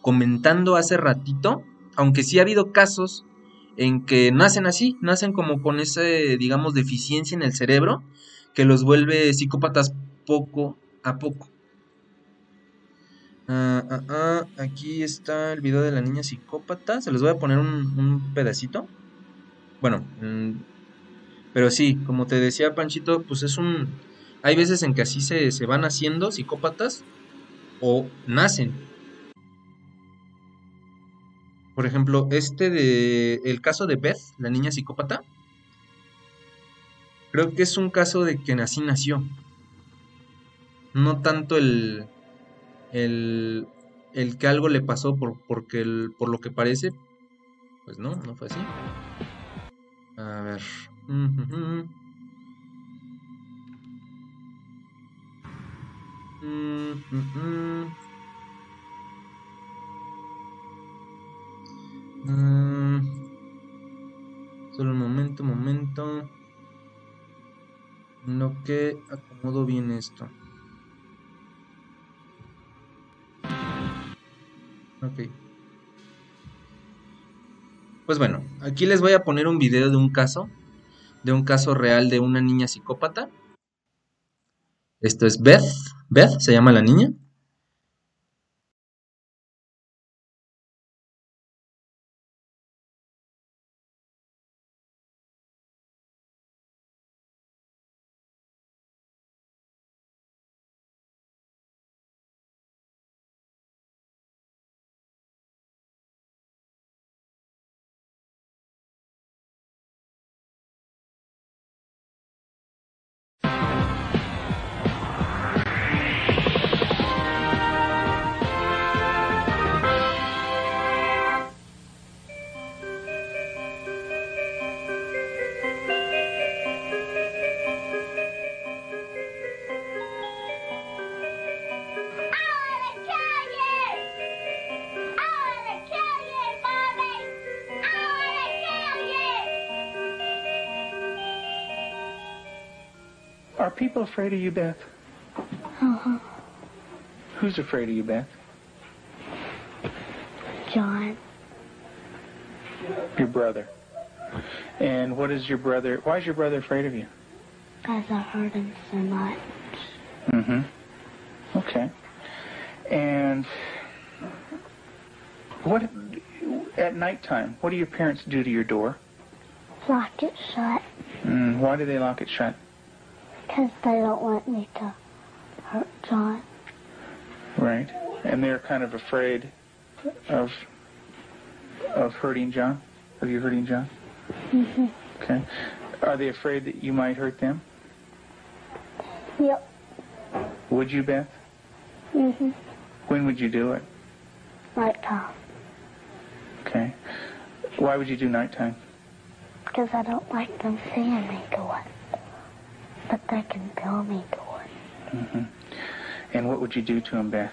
comentando hace ratito, aunque sí ha habido casos en que nacen así, nacen como con esa, digamos, deficiencia en el cerebro que los vuelve psicópatas poco a poco. Ah, aquí está el video de la niña psicópata. Se les voy a poner un, pedacito. Bueno, mm, pero sí, como te decía Panchito, pues es un... Hay veces en que así se, se van haciendo psicópatas o nacen. Por ejemplo, este de... El caso de Beth, la niña psicópata. Creo que es un caso de que así nació. No tanto el, el, el que algo le pasó por, porque el, por lo que parece, pues no, no fue así. A ver. Mm, Solo un momento, momento. No que acomodo bien esto. Ok. Pues bueno, aquí les voy a poner un video de un caso, de un caso real de una niña psicópata. Esto es Beth, Beth se llama la niña. People afraid of you, Beth? Uh-huh. Who's afraid of you, Beth? John. Your brother. And what is your brother? Why is your brother afraid of you? Because I hurt him so much. Mm-hmm. Okay. And what at nighttime? What do your parents do to your door? Lock it shut. Mm, why do they lock it shut? Because they don't want me to hurt John. Right. And they're kind of afraid of of hurting John. Of you hurting John. Mm-hmm. Okay. Are they afraid that you might hurt them? Yep. Would you, Beth? Mm-hmm. When would you do it? Right time. Okay. Why would you do nighttime? Because I don't like them seeing me do it. But they can feel me do it. hmm And what would you do to him, Beth?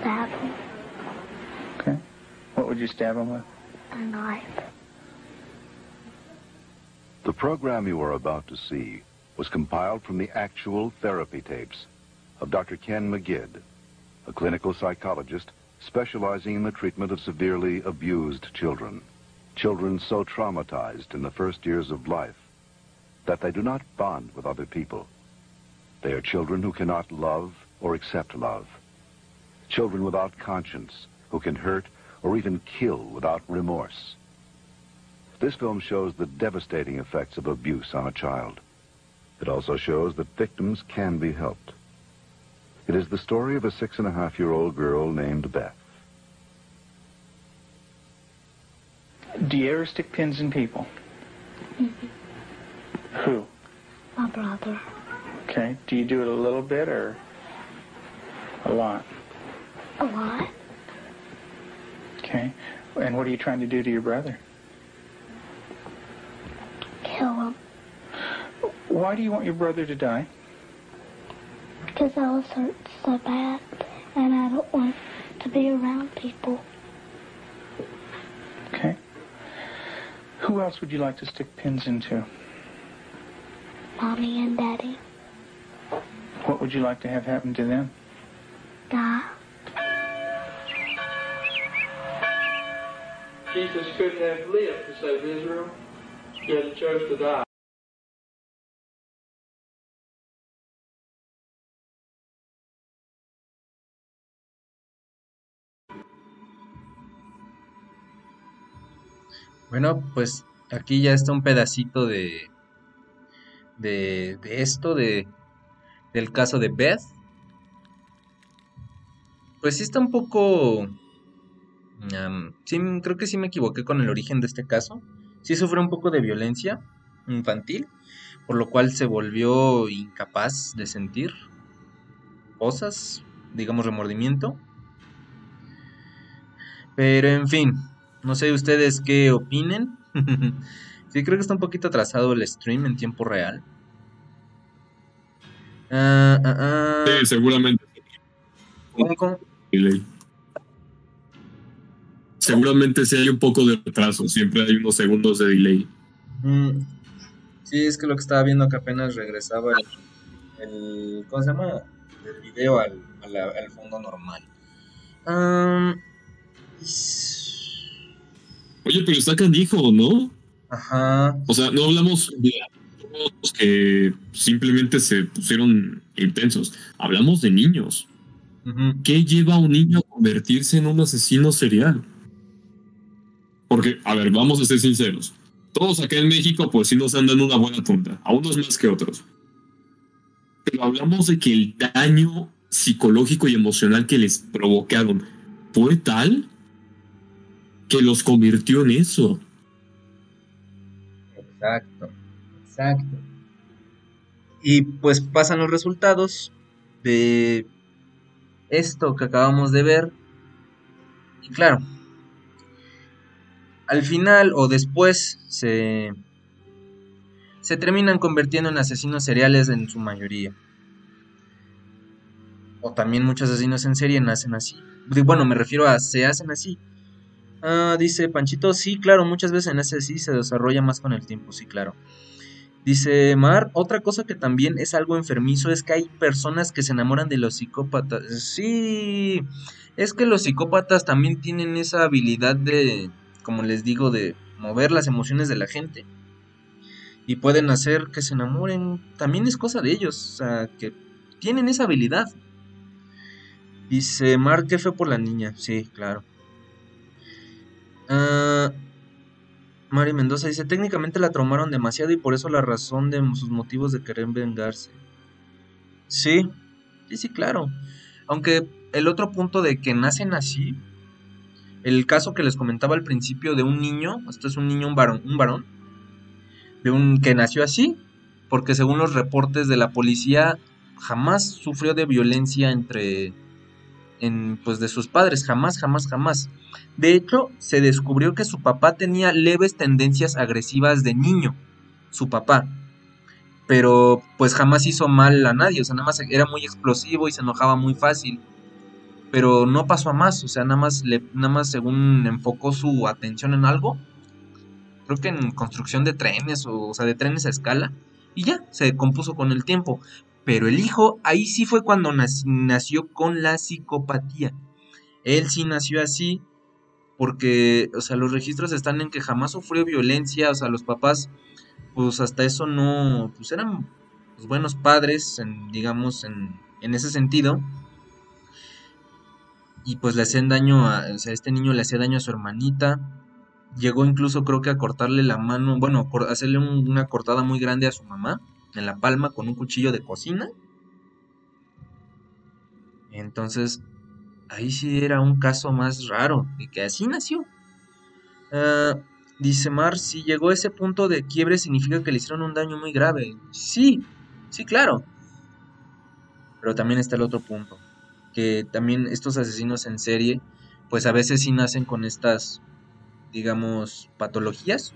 Stab them Okay. What would you stab him with? a knife. The program you are about to see was compiled from the actual therapy tapes of Dr. Ken McGidd, a clinical psychologist specializing in the treatment of severely abused children. Children so traumatized in the first years of life that they do not bond with other people. They are children who cannot love or accept love. Children without conscience who can hurt or even kill without remorse. This film shows the devastating effects of abuse on a child. It also shows that victims can be helped. It is the story of a six and a half year old girl named Beth. Do you ever stick pins in people? *laughs* Who? My brother. Okay. Do you do it a little bit or a lot? A lot. Okay. And what are you trying to do to your brother? Kill him. Why do you want your brother to die? Because I was hurt so bad. And I don't want to be around people. Okay. Who else would you like to stick pins into? Mommy and Daddy. What would you like to have happen to them? Die. Jesus couldn't have lived to save Israel, yet he chose to die. Bueno, pues aquí ya está un pedacito de, de, esto, de, del caso de Beth. Pues sí está un poco... sí, creo que sí me equivoqué con el origen de este caso. Sí sufrió un poco de violencia infantil, por lo cual se volvió incapaz de sentir cosas, digamos remordimiento. Pero en fin, no sé ustedes qué opinen. *laughs* sí, creo que está un poquito atrasado el stream en tiempo real. Ah, ah, ah. Sí, seguramente. ¿Cómo, cómo? delay. Seguramente sí hay un poco de retraso, siempre hay unos segundos de delay. Mm, Sí, es que lo que estaba viendo que apenas regresaba el, el- ¿cómo se llama? El video al, al fondo normal. S- Oye, pero está canijo, ¿no? Ajá. O sea, no hablamos de adultos que simplemente se pusieron intensos. Hablamos de niños. ¿Qué lleva a un niño a convertirse en un asesino serial? Porque, a ver, vamos a ser sinceros. Todos acá en México, pues sí nos andan una buena tunda, a unos más que otros. Pero hablamos de que el daño psicológico y emocional que les provocaron fue tal que los convirtió en eso. Exacto, exacto. Y pues pasan los resultados de esto que acabamos de ver. Y claro, al final o después se, se terminan convirtiendo en asesinos seriales en su mayoría. O también muchos asesinos en serie nacen así. Bueno, me refiero a se hacen así. Ah, dice Panchito, sí, claro, muchas veces en ese sí se desarrolla más con el tiempo, sí, claro. Dice Mar, otra cosa que también es algo enfermizo es que hay personas que se enamoran de los psicópatas. Sí, es que los psicópatas también tienen esa habilidad de, como les digo, de mover las emociones de la gente. Y pueden hacer que se enamoren. También es cosa de ellos, o sea, que tienen esa habilidad. Dice Mar, qué fue por la niña. Sí, claro. Ah, Mari Mendoza dice, técnicamente la traumaron demasiado y por eso la razón de sus motivos de querer vengarse. Sí, sí, sí, claro. Aunque el otro punto de que nacen así, el caso que les comentaba al principio de un niño, esto es un niño, un varón, un varón, de un que nació así, porque según los reportes de la policía, jamás sufrió de violencia entre, en, pues de sus padres, jamás, jamás, jamás. De hecho, se descubrió que su papá tenía leves tendencias agresivas de niño, su papá. Pero pues jamás hizo mal a nadie, o sea, nada más era muy explosivo y se enojaba muy fácil. Pero no pasó a más, o sea, nada más, le, nada más según enfocó su atención en algo, creo que en construcción de trenes, o, o sea, de trenes a escala, y ya, se compuso con el tiempo. Pero el hijo, ahí sí fue cuando nac- nació con la psicopatía. Él sí nació así, porque, o sea, los registros están en que jamás sufrió violencia, o sea, los papás, pues hasta eso no, pues eran pues, buenos padres, en, digamos, en, en ese sentido. Y pues le hacían daño a, o sea, este niño le hacía daño a su hermanita. Llegó incluso creo que a cortarle la mano, bueno, cor- hacerle un- una cortada muy grande a su mamá en la palma con un cuchillo de cocina. Entonces, ahí sí era un caso más raro, y que así nació. Ah, dice Mar, si llegó a ese punto de quiebre significa que le hicieron un daño muy grave. Sí, sí, claro. Pero también está el otro punto, que también estos asesinos en serie, pues a veces sí nacen con estas, digamos, patologías.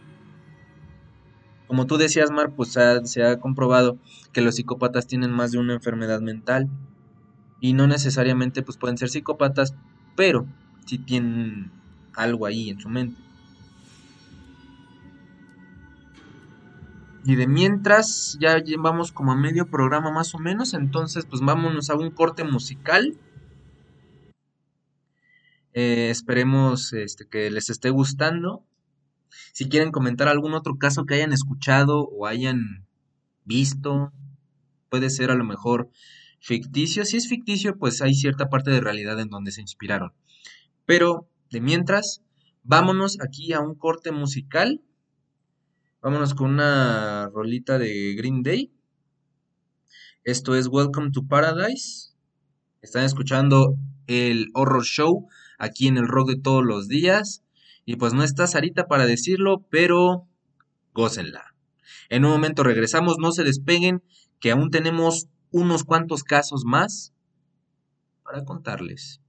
Como tú decías, Mar, pues se ha comprobado que los psicópatas tienen más de una enfermedad mental y no necesariamente pues pueden ser psicópatas, pero sí tienen algo ahí en su mente. Y de mientras, ya llevamos como a medio programa más o menos, entonces pues vámonos a un corte musical. Eh, esperemos este, que les esté gustando. Si quieren comentar algún otro caso que hayan escuchado o hayan visto, puede ser a lo mejor ficticio. Si es ficticio, pues hay cierta parte de realidad en donde se inspiraron. Pero, de mientras, vámonos aquí a un corte musical. Vámonos con una rolita de Green Day. Esto es Welcome to Paradise. Están escuchando el Horror Show aquí en el Rock de todos los días. Y pues no está Sarita para decirlo, pero gócenla. En un momento regresamos, no se despeguen, que aún tenemos unos cuantos casos más para contarles.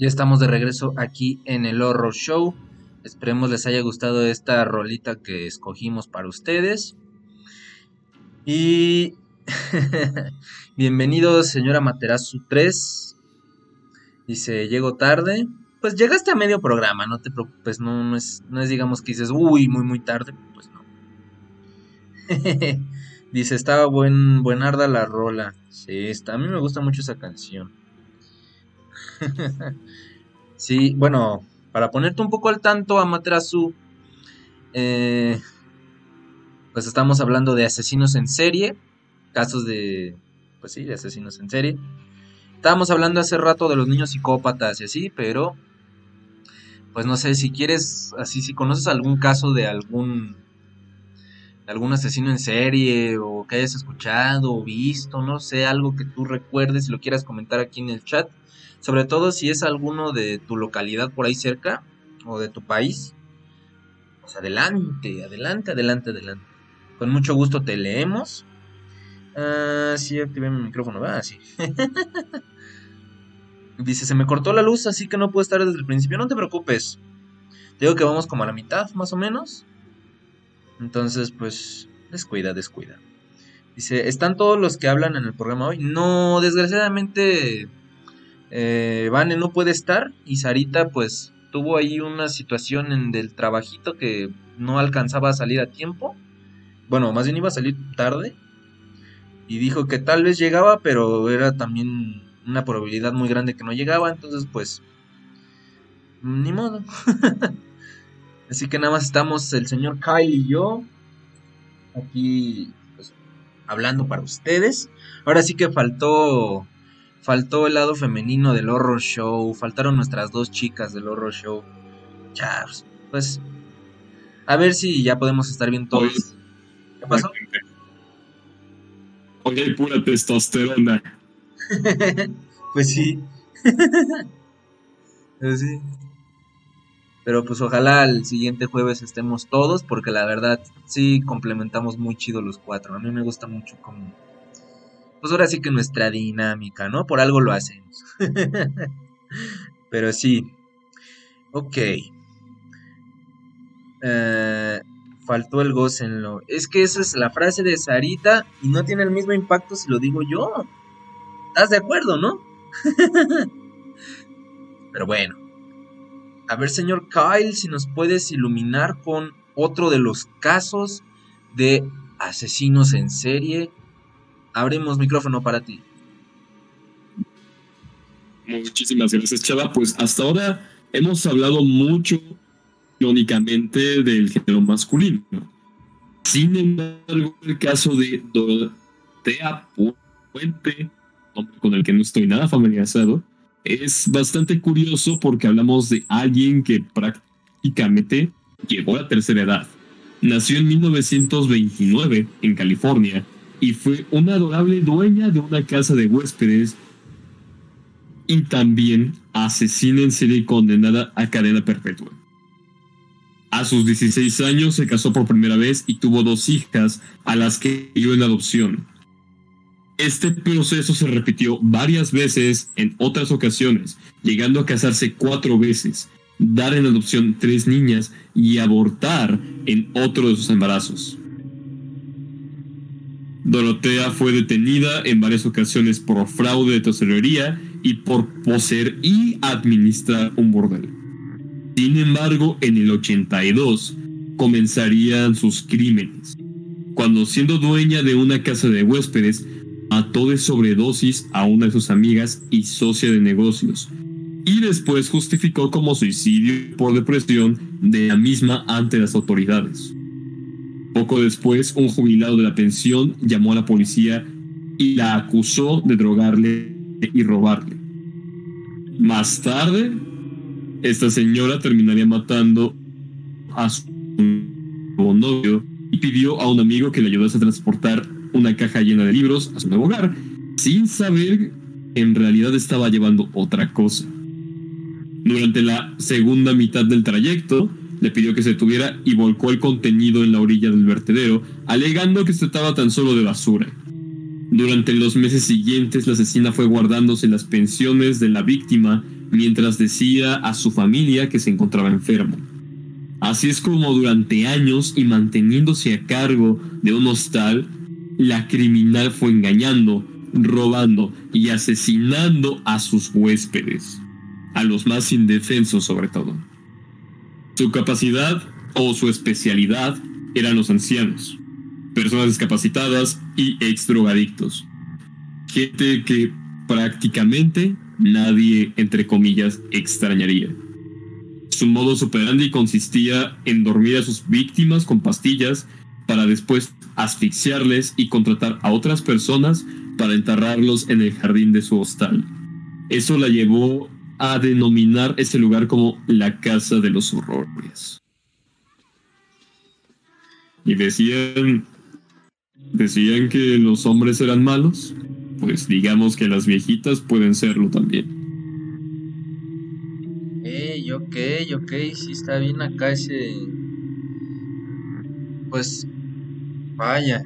Ya estamos de regreso aquí en el Horror Show. Esperemos les haya gustado esta rolita que escogimos para ustedes. Y *laughs* bienvenidos, señora Materazu 3. Dice, llego tarde. Pues llegaste a medio programa, no te preocupes, no, no, es, no es digamos que dices, uy, muy, muy tarde, pues no. *laughs* Dice, estaba buen, buenarda la rola. Sí, está, a mí me gusta mucho esa canción. *laughs* sí, bueno, para ponerte un poco al tanto, Amaterasu, eh, pues estamos hablando de asesinos en serie, casos de, pues sí, de asesinos en serie. Estábamos hablando hace rato de los niños psicópatas y así, pero, pues no sé, si quieres, así, si conoces algún caso de algún, algún asesino en serie, o que hayas escuchado o visto, no sé, algo que tú recuerdes y lo quieras comentar aquí en el chat sobre todo si es alguno de tu localidad por ahí cerca o de tu país. Pues adelante, adelante, adelante, adelante. Con mucho gusto te leemos. Ah, sí, activé mi micrófono. Ah, sí. *laughs* Dice, se me cortó la luz, así que no puedo estar desde el principio. No te preocupes. Te digo que vamos como a la mitad, más o menos. Entonces, pues, descuida, descuida. Dice, ¿están todos los que hablan en el programa hoy? No, desgraciadamente eh, no puede estar y Sarita pues tuvo ahí una situación en del trabajito que no alcanzaba a salir a tiempo. Bueno, más bien iba a salir tarde. Y dijo que tal vez llegaba, pero era también una probabilidad muy grande que no llegaba. Entonces pues... Ni modo. *laughs* Así que nada más estamos el señor Kyle y yo. Aquí pues, hablando para ustedes. Ahora sí que faltó faltó el lado femenino del horror show, faltaron nuestras dos chicas del horror show. Charles, pues a ver si ya podemos estar bien todos. ¿Qué pasó? Hoy hay pura testosterona. *laughs* pues sí. *laughs* pues sí. Pero pues ojalá el siguiente jueves estemos todos, porque la verdad sí complementamos muy chido los cuatro. A mí me gusta mucho como pues ahora sí que nuestra dinámica, ¿no? Por algo lo hacemos. *laughs* Pero sí. Ok. Eh, faltó el lo Es que esa es la frase de Sarita y no tiene el mismo impacto si lo digo yo. ¿Estás de acuerdo, no? *laughs* Pero bueno. A ver, señor Kyle, si nos puedes iluminar con otro de los casos de asesinos en serie abrimos micrófono para ti. Muchísimas gracias, Chava. Pues hasta ahora hemos hablado mucho, irónicamente, del género masculino. Sin embargo, el caso de Dorotea Puente, con el que no estoy nada familiarizado, es bastante curioso porque hablamos de alguien que prácticamente llegó a la tercera edad. Nació en 1929 en California y fue una adorable dueña de una casa de huéspedes y también asesina en serie condenada a cadena perpetua. A sus 16 años se casó por primera vez y tuvo dos hijas a las que dio en adopción. Este proceso se repitió varias veces en otras ocasiones, llegando a casarse cuatro veces, dar en adopción tres niñas y abortar en otro de sus embarazos. Dorotea fue detenida en varias ocasiones por fraude de tesorería y por poseer y administrar un bordel. Sin embargo, en el 82 comenzarían sus crímenes, cuando siendo dueña de una casa de huéspedes, mató de sobredosis a una de sus amigas y socia de negocios, y después justificó como suicidio por depresión de la misma ante las autoridades. Poco después, un jubilado de la pensión llamó a la policía y la acusó de drogarle y robarle. Más tarde, esta señora terminaría matando a su novio y pidió a un amigo que le ayudase a transportar una caja llena de libros a su nuevo hogar, sin saber que en realidad estaba llevando otra cosa. Durante la segunda mitad del trayecto, le pidió que se detuviera y volcó el contenido en la orilla del vertedero, alegando que se trataba tan solo de basura. Durante los meses siguientes, la asesina fue guardándose las pensiones de la víctima mientras decía a su familia que se encontraba enfermo. Así es como durante años y manteniéndose a cargo de un hostal, la criminal fue engañando, robando y asesinando a sus huéspedes, a los más indefensos sobre todo. Su capacidad o su especialidad eran los ancianos, personas discapacitadas y ex drogadictos. Gente que prácticamente nadie, entre comillas, extrañaría. Su modo operandi consistía en dormir a sus víctimas con pastillas para después asfixiarles y contratar a otras personas para enterrarlos en el jardín de su hostal. Eso la llevó a denominar ese lugar como la Casa de los Horrores. Y decían, decían que los hombres eran malos, pues digamos que las viejitas pueden serlo también. Ey, ok, ok, sí está bien acá ese... Pues, vaya.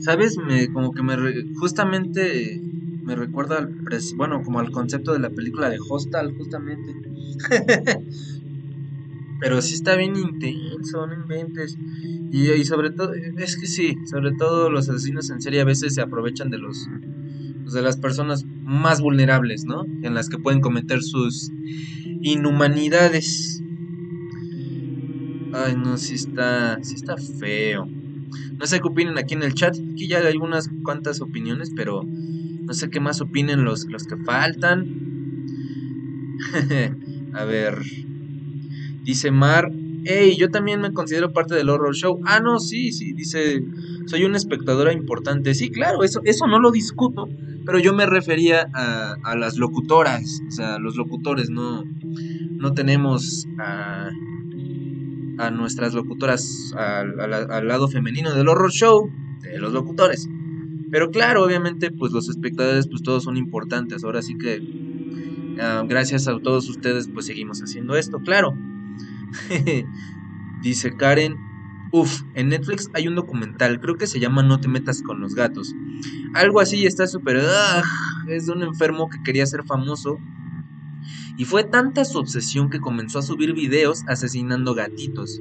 ¿Sabes? Me, como que me... justamente me recuerda al... bueno, como al concepto de la película de Hostal, justamente. *laughs* Pero sí está bien intenso, no inventes. Y, y, sobre todo, es que sí, sobre todo los asesinos en serie a veces se aprovechan de los pues, de las personas más vulnerables, ¿no? En las que pueden cometer sus inhumanidades. Ay, no, sí está, sí está feo. No sé qué opinen aquí en el chat. Aquí ya hay unas cuantas opiniones, pero no sé qué más opinen los, los que faltan. *laughs* A ver. Dice Mar. Hey, yo también me considero parte del horror show. Ah, no, sí, sí. Dice. Soy una espectadora importante. Sí, claro, eso, eso no lo discuto. Pero yo me refería a, a las locutoras. O sea, los locutores. No, no tenemos a, a nuestras locutoras al, al, al lado femenino del horror show. De los locutores. Pero claro, obviamente, pues los espectadores, pues todos son importantes. Ahora sí que uh, gracias a todos ustedes, pues seguimos haciendo esto, claro. *laughs* Dice Karen, Uf, en Netflix hay un documental, creo que se llama No te metas con los gatos. Algo así está súper... es de un enfermo que quería ser famoso. Y fue tanta su obsesión que comenzó a subir videos asesinando gatitos.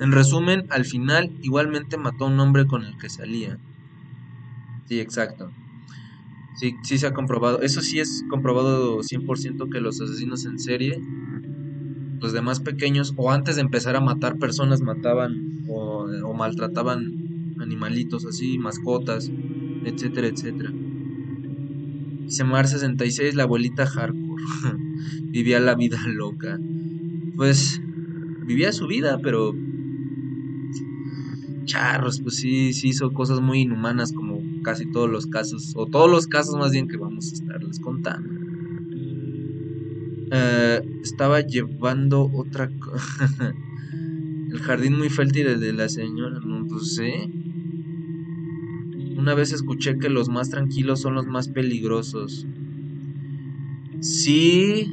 En resumen, al final igualmente mató a un hombre con el que salía. Sí, exacto. Sí, sí se ha comprobado. Eso sí es comprobado 100% que los asesinos en serie, los demás pequeños, o antes de empezar a matar personas, mataban o, o maltrataban animalitos así, mascotas, etcétera, etcétera. Dice Mar 66, la abuelita hardcore. *laughs* Vivía la vida loca. Pues vivía su vida, pero charros, pues sí, sí hizo cosas muy inhumanas como casi todos los casos, o todos los casos más bien que vamos a estarles contando. Uh, estaba llevando otra cosa. *laughs* El jardín muy fértil de la señora, no sé. Una vez escuché que los más tranquilos son los más peligrosos. Sí.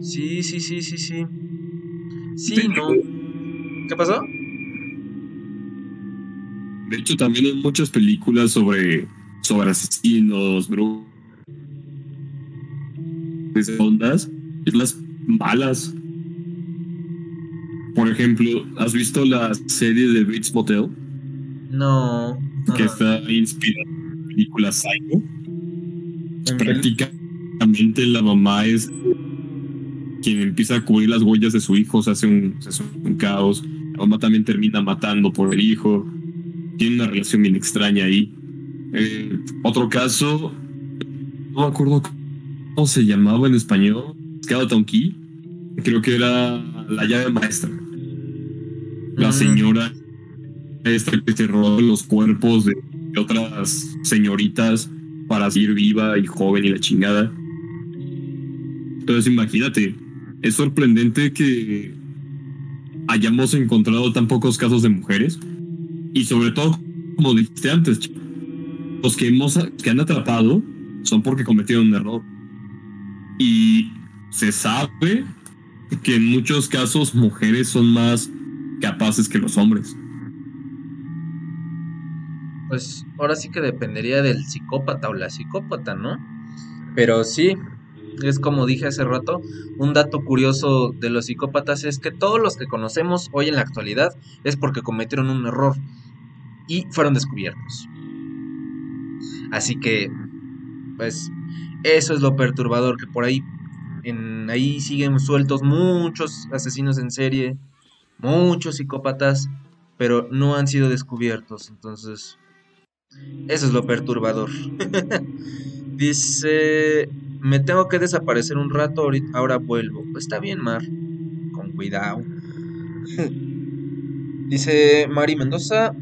Sí, sí, sí, sí, sí. Sí, no. ¿Qué pasó? De hecho, también hay muchas películas sobre, sobre asesinos, brujos, ondas, es las malas. Por ejemplo, ¿has visto la serie de Bates Motel? No. Que está inspirada en la película Psycho. Prácticamente la mamá es quien empieza a cubrir las huellas de su hijo, se hace un, se hace un caos. La mamá también termina matando por el hijo tiene una relación bien extraña ahí. Eh, otro caso, no me acuerdo cómo se llamaba en español, Skeleton Key, creo que era la llave maestra. La señora esta que se robó los cuerpos de, de otras señoritas para seguir viva y joven y la chingada. Entonces imagínate, es sorprendente que hayamos encontrado tan pocos casos de mujeres y sobre todo, como dijiste antes, los que, hemos, que han atrapado son porque cometieron un error. Y se sabe que en muchos casos mujeres son más capaces que los hombres. Pues ahora sí que dependería del psicópata o la psicópata, ¿no? Pero sí, es como dije hace rato, un dato curioso de los psicópatas es que todos los que conocemos hoy en la actualidad es porque cometieron un error y fueron descubiertos. Así que, pues, eso es lo perturbador, que por ahí, ahí siguen sueltos muchos asesinos en serie, muchos psicópatas, pero no han sido descubiertos. Entonces, eso es lo perturbador. *laughs* Dice, me tengo que desaparecer un rato, ahora vuelvo. Está bien, Mar. Con cuidado. *laughs* Dice Mari Mendoza,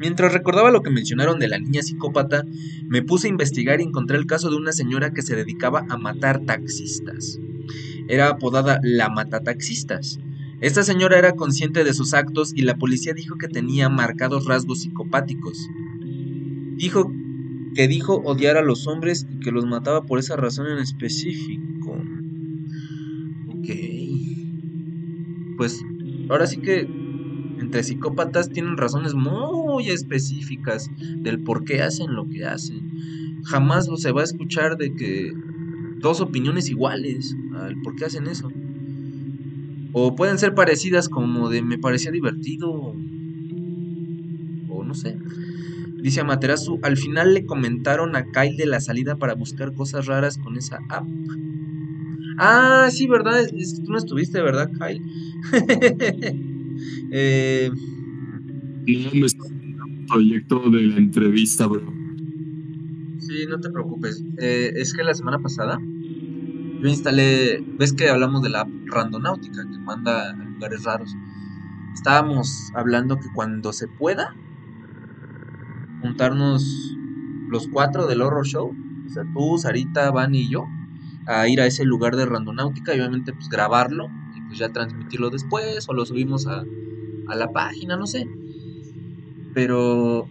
Mientras recordaba lo que mencionaron de la niña psicópata, me puse a investigar y encontré el caso de una señora que se dedicaba a matar taxistas. Era apodada la matataxistas. Esta señora era consciente de sus actos y la policía dijo que tenía marcados rasgos psicopáticos. Dijo que dijo odiar a los hombres y que los mataba por esa razón en específico. Ok. Pues ahora sí que entre psicópatas tienen razones muy específicas del por qué hacen lo que hacen. Jamás se va a escuchar de que dos opiniones iguales al por qué hacen eso. O pueden ser parecidas como de me parecía divertido o no sé. Dice Amaterasu, al final le comentaron a Kyle de la salida para buscar cosas raras con esa app. Ah, sí, ¿verdad? Es, tú no estuviste, ¿verdad, Kyle? *laughs* Eh, no me está el proyecto de la entrevista, bro. Sí, no te preocupes. Eh, es que la semana pasada yo instalé. ¿Ves que hablamos de la randonáutica que manda a lugares raros? Estábamos hablando que cuando se pueda juntarnos los cuatro del horror show, o sea, tú, Sarita, Van y yo, a ir a ese lugar de randonáutica y obviamente pues grabarlo y pues ya transmitirlo después o lo subimos a, a la página, no sé. Pero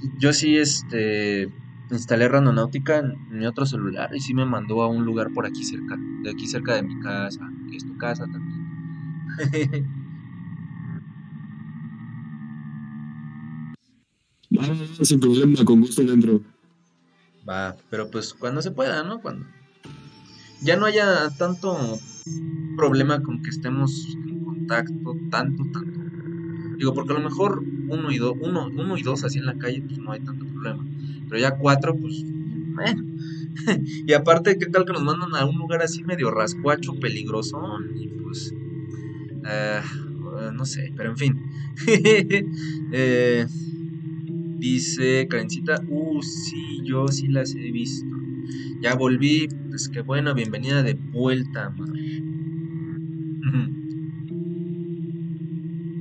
yo sí este instalé Randonáutica en mi otro celular y sí me mandó a un lugar por aquí cerca, de aquí cerca de mi casa, que es tu casa también. *laughs* Va, sin problema, con gusto dentro. Va, pero pues cuando se pueda, ¿no? Cuando ya no haya tanto problema con que estemos en contacto, tanto, tanto. Digo, porque a lo mejor uno y, dos uno, uno y dos así en la calle, pues no hay tanto problema. Pero ya cuatro, pues, bueno. *laughs* y aparte, ¿qué tal que nos mandan a un lugar así medio rascuacho, peligroso? Y pues, uh, no sé, pero en fin. *laughs* eh, dice Karencita, uh, sí, yo sí las he visto. Ya volví, pues qué bueno, bienvenida de vuelta, Mar.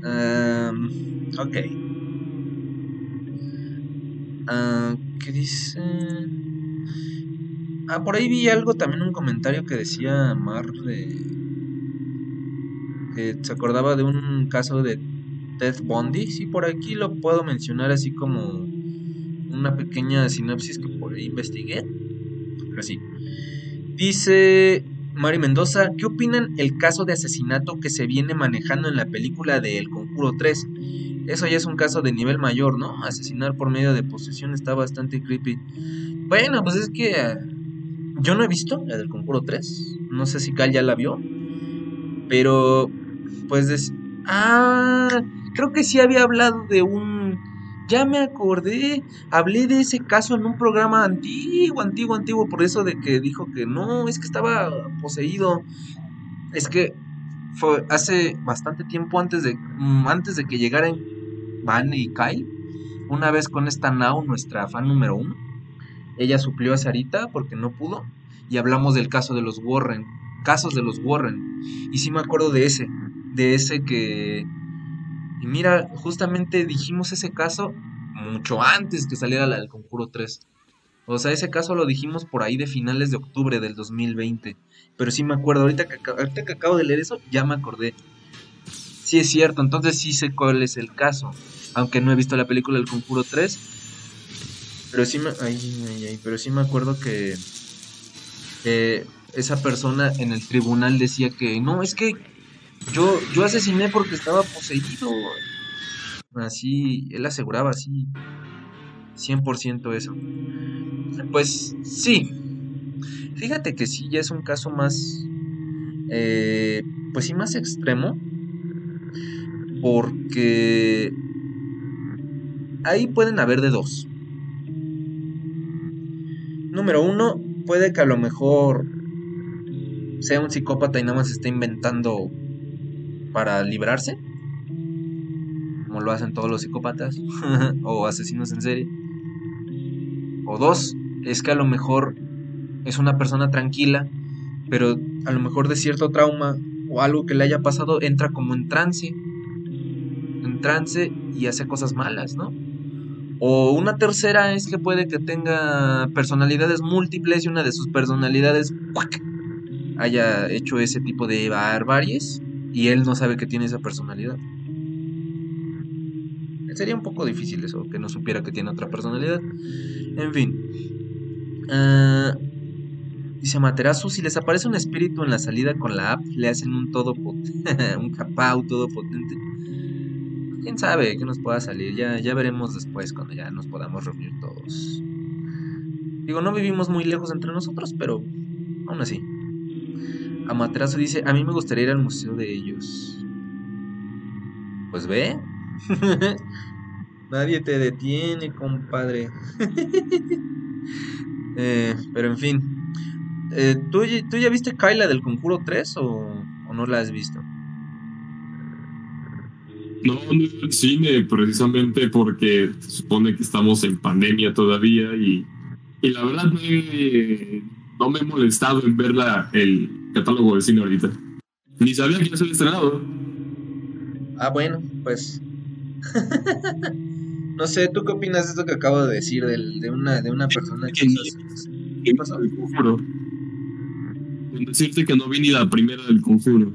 Um, ok. Uh, ¿Qué dice? Ah, por ahí vi algo también, un comentario que decía Mar de. que se acordaba de un caso de Ted Bundy. Sí, por aquí lo puedo mencionar así como una pequeña sinopsis que por ahí investigué. Así. Dice Mari Mendoza, ¿qué opinan el caso de asesinato que se viene manejando en la película de El Conjuro 3? Eso ya es un caso de nivel mayor, ¿no? Asesinar por medio de posesión está bastante creepy. Bueno, pues es que eh, yo no he visto la del Conjuro 3. No sé si Cal ya la vio. Pero, pues, ah, creo que sí había hablado de un ya me acordé, hablé de ese caso en un programa antiguo, antiguo, antiguo, por eso de que dijo que no, es que estaba poseído. Es que fue hace bastante tiempo antes de, mm, antes de que llegaran Van y Kai, una vez con esta Nao, nuestra fan número uno, ella suplió a Sarita porque no pudo y hablamos del caso de los Warren, casos de los Warren. Y sí me acuerdo de ese, de ese que y mira, justamente dijimos ese caso mucho antes que saliera la del Conjuro 3. O sea, ese caso lo dijimos por ahí de finales de octubre del 2020. Pero sí me acuerdo, ahorita que, ahorita que acabo de leer eso, ya me acordé. Sí es cierto, entonces sí sé cuál es el caso. Aunque no he visto la película del Conjuro 3. Pero sí me, pero sí me acuerdo que esa persona en el tribunal decía que no, es que yo, yo asesiné porque estaba poseído. Así, él aseguraba así 100% eso. Pues sí, Fíjate que sí, ya es un caso más, eh, pues sí, más extremo, porque ahí pueden haber de dos. Número uno, puede que a lo mejor sea un psicópata y nada más está inventando para librarse, como lo hacen todos los psicópatas *laughs* o asesinos en serie. O dos, es que a lo mejor es una persona tranquila, pero a lo mejor de cierto trauma o algo que le haya pasado entra como en trance. En trance y hace cosas malas, ¿no? O una tercera es que puede que tenga personalidades múltiples y una de sus personalidades haya hecho ese tipo de barbaries y él no sabe que tiene esa personalidad. Sería un poco difícil eso, que no supiera que tiene otra personalidad. En fin. Uh, dice Materazo, si les aparece un espíritu en la salida con la app, le hacen un todo *laughs* un capau todo potente. Quién sabe qué nos pueda salir, ya, ya veremos después cuando ya nos podamos reunir todos. Digo, no vivimos muy lejos entre nosotros, pero aún así. Amaterasu dice, a mí me gustaría ir al museo de ellos. Pues ve. *laughs* Nadie te detiene, compadre. *laughs* eh, pero en fin. Eh, ¿tú, ¿tú, ya viste Kyla del Conjuro 3 o, o no la has visto? No, no el cine, precisamente porque se supone que estamos en pandemia todavía y, y la verdad me, no me he molestado en ver la, el catálogo de cine ahorita. Ni sabía que ya se había estrenado. Ah, bueno, pues. *laughs* no sé, ¿tú qué opinas de esto que acabo de decir de, una, de una persona que. ¿Qué pasó? El conjuro. Con decirte que no vi ni la primera del conjuro,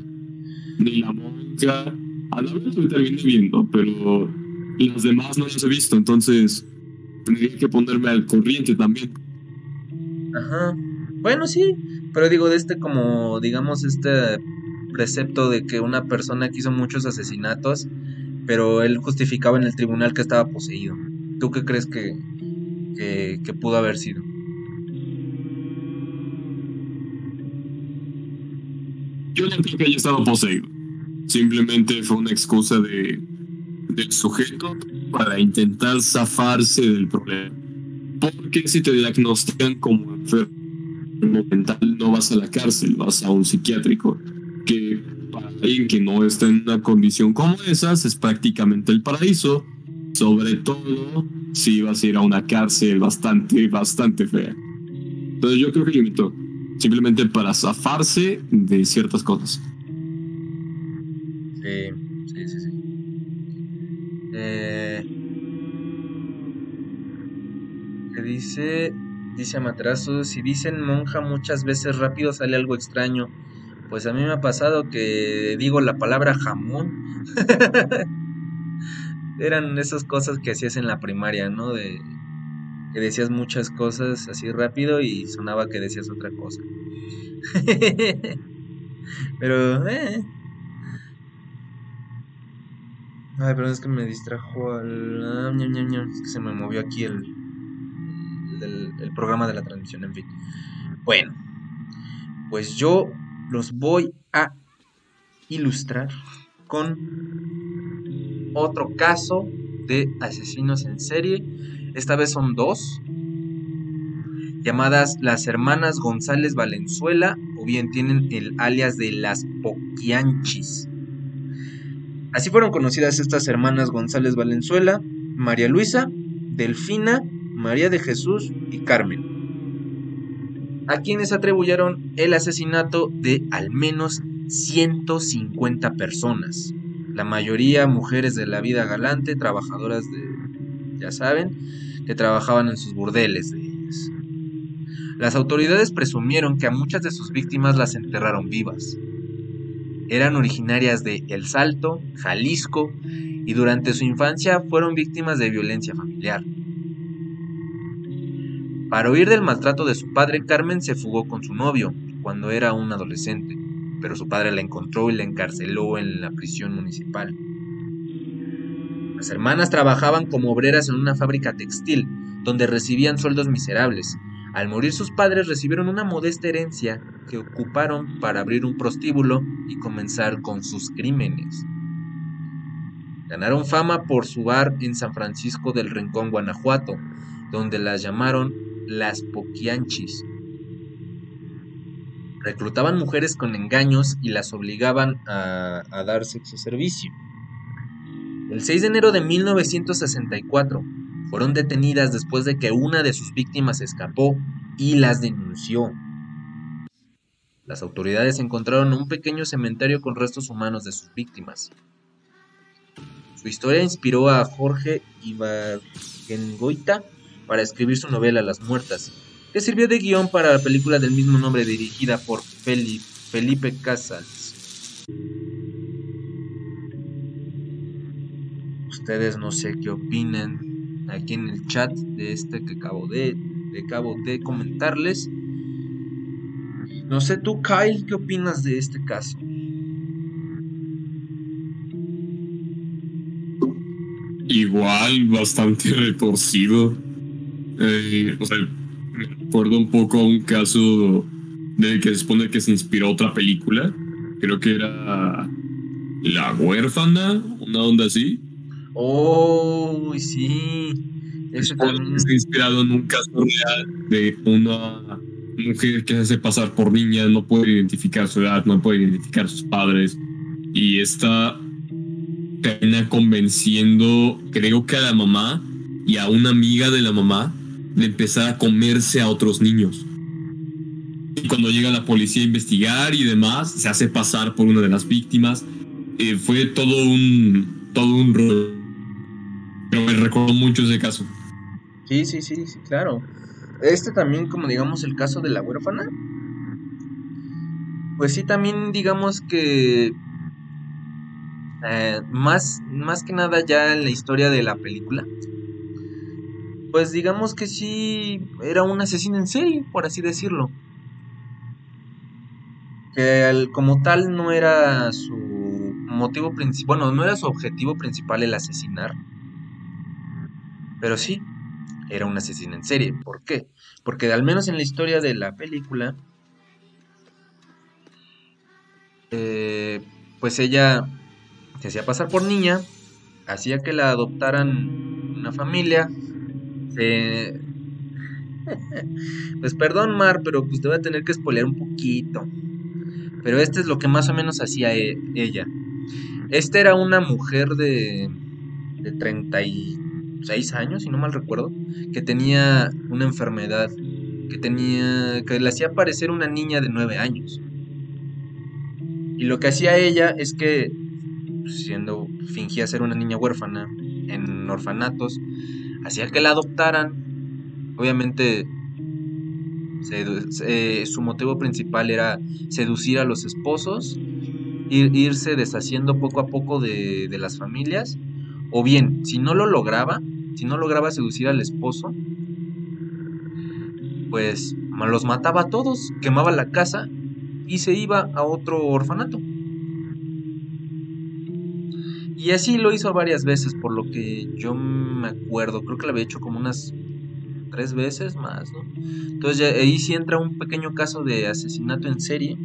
ni la monja. A la vez me terminé viendo, pero las demás no las he visto, entonces tendría que ponerme al corriente también. Ajá. Bueno, sí, pero digo, de este como, digamos, este precepto de que una persona que hizo muchos asesinatos, pero él justificaba en el tribunal que estaba poseído. ¿Tú qué crees que, que, que pudo haber sido? Yo no creo que haya estado poseído. Simplemente fue una excusa de, del sujeto para intentar zafarse del problema. Porque si te diagnostican como enfermo mental, no vas a la cárcel, vas a un psiquiátrico. Que para alguien que no está en una condición como esas es prácticamente el paraíso. Sobre todo si vas a ir a una cárcel bastante, bastante fea. Entonces yo creo que limitó. Simplemente para zafarse de ciertas cosas. Sí, sí, sí, sí. Eh, ¿Qué dice? Dice Matrazo, si dicen monja muchas veces rápido sale algo extraño. Pues a mí me ha pasado que digo la palabra jamón. *laughs* Eran esas cosas que hacías en la primaria, ¿no? De que decías muchas cosas así rápido y sonaba que decías otra cosa. *laughs* Pero, eh. Ay, perdón, es que me distrajo al... ah, Es que se me movió aquí el, el, el programa de la transmisión, en fin. Bueno, pues yo los voy a ilustrar con otro caso de asesinos en serie. Esta vez son dos, llamadas las hermanas González Valenzuela, o bien tienen el alias de las Poquianchis. Así fueron conocidas estas hermanas González Valenzuela, María Luisa, Delfina, María de Jesús y Carmen, a quienes atribuyeron el asesinato de al menos 150 personas, la mayoría mujeres de la vida galante, trabajadoras de, ya saben, que trabajaban en sus burdeles. Las autoridades presumieron que a muchas de sus víctimas las enterraron vivas. Eran originarias de El Salto, Jalisco, y durante su infancia fueron víctimas de violencia familiar. Para huir del maltrato de su padre, Carmen se fugó con su novio cuando era un adolescente, pero su padre la encontró y la encarceló en la prisión municipal. Las hermanas trabajaban como obreras en una fábrica textil, donde recibían sueldos miserables, Al morir sus padres recibieron una modesta herencia que ocuparon para abrir un prostíbulo y comenzar con sus crímenes. Ganaron fama por su bar en San Francisco del Rincón, Guanajuato, donde las llamaron las Poquianchis. Reclutaban mujeres con engaños y las obligaban a, a dar sexo servicio. El 6 de enero de 1964 fueron detenidas después de que una de sus víctimas escapó y las denunció. Las autoridades encontraron un pequeño cementerio con restos humanos de sus víctimas. Su historia inspiró a Jorge Ibargüengoitia para escribir su novela Las Muertas, que sirvió de guion para la película del mismo nombre dirigida por Felipe Casals. Ustedes no sé qué opinan aquí en el chat de este que acabo de, de, acabo de comentarles. No sé tú, Kyle, ¿qué opinas de este caso? Igual, bastante retorcido. Eh, o sea, me recuerdo un poco a un caso del que se supone que se inspiró otra película. Creo que era La huérfana, una onda así. Oh, sí. Eso también. Está inspirado en un caso real de una mujer que se hace pasar por niña, no puede identificar su edad, no puede identificar sus padres. Y esta termina convenciendo, creo que a la mamá y a una amiga de la mamá, de empezar a comerse a otros niños. Y cuando llega la policía a investigar y demás, se hace pasar por una de las víctimas. Eh, fue todo un, todo un rol. Pero me recuerdo mucho ese caso. Sí, sí, sí, sí, claro. Este también, como digamos, el caso de la huérfana. Pues sí, también digamos que eh, más, más que nada ya en la historia de la película. Pues digamos que sí era un asesino en serie, por así decirlo. Que como tal no era su motivo principal, bueno, no era su objetivo principal el asesinar. Pero sí, era un asesino en serie. ¿Por qué? Porque al menos en la historia de la película, eh, pues ella se hacía pasar por niña, hacía que la adoptaran una familia, se... pues perdón Mar, pero pues te voy a tener que spoilear un poquito. Pero este es lo que más o menos hacía e ella. Esta era una mujer de, de 36 años, si no mal recuerdo, que tenía una enfermedad, que tenía, que le hacía parecer una niña de 9 años. Y lo que hacía ella es que siendo fingía ser una niña huérfana en orfanatos, hacía que la adoptaran. Obviamente su motivo principal era seducir a los esposos, irse deshaciendo poco a poco de, de las familias, o bien, si no lo lograba, si no lograba seducir al esposo, pues los mataba a todos, quemaba la casa y se iba a otro orfanato. Y así lo hizo varias veces, por lo que yo me acuerdo. Creo que lo había hecho como unas tres veces más, ¿no? Entonces ya, ahí sí entra un pequeño caso de asesinato en serie.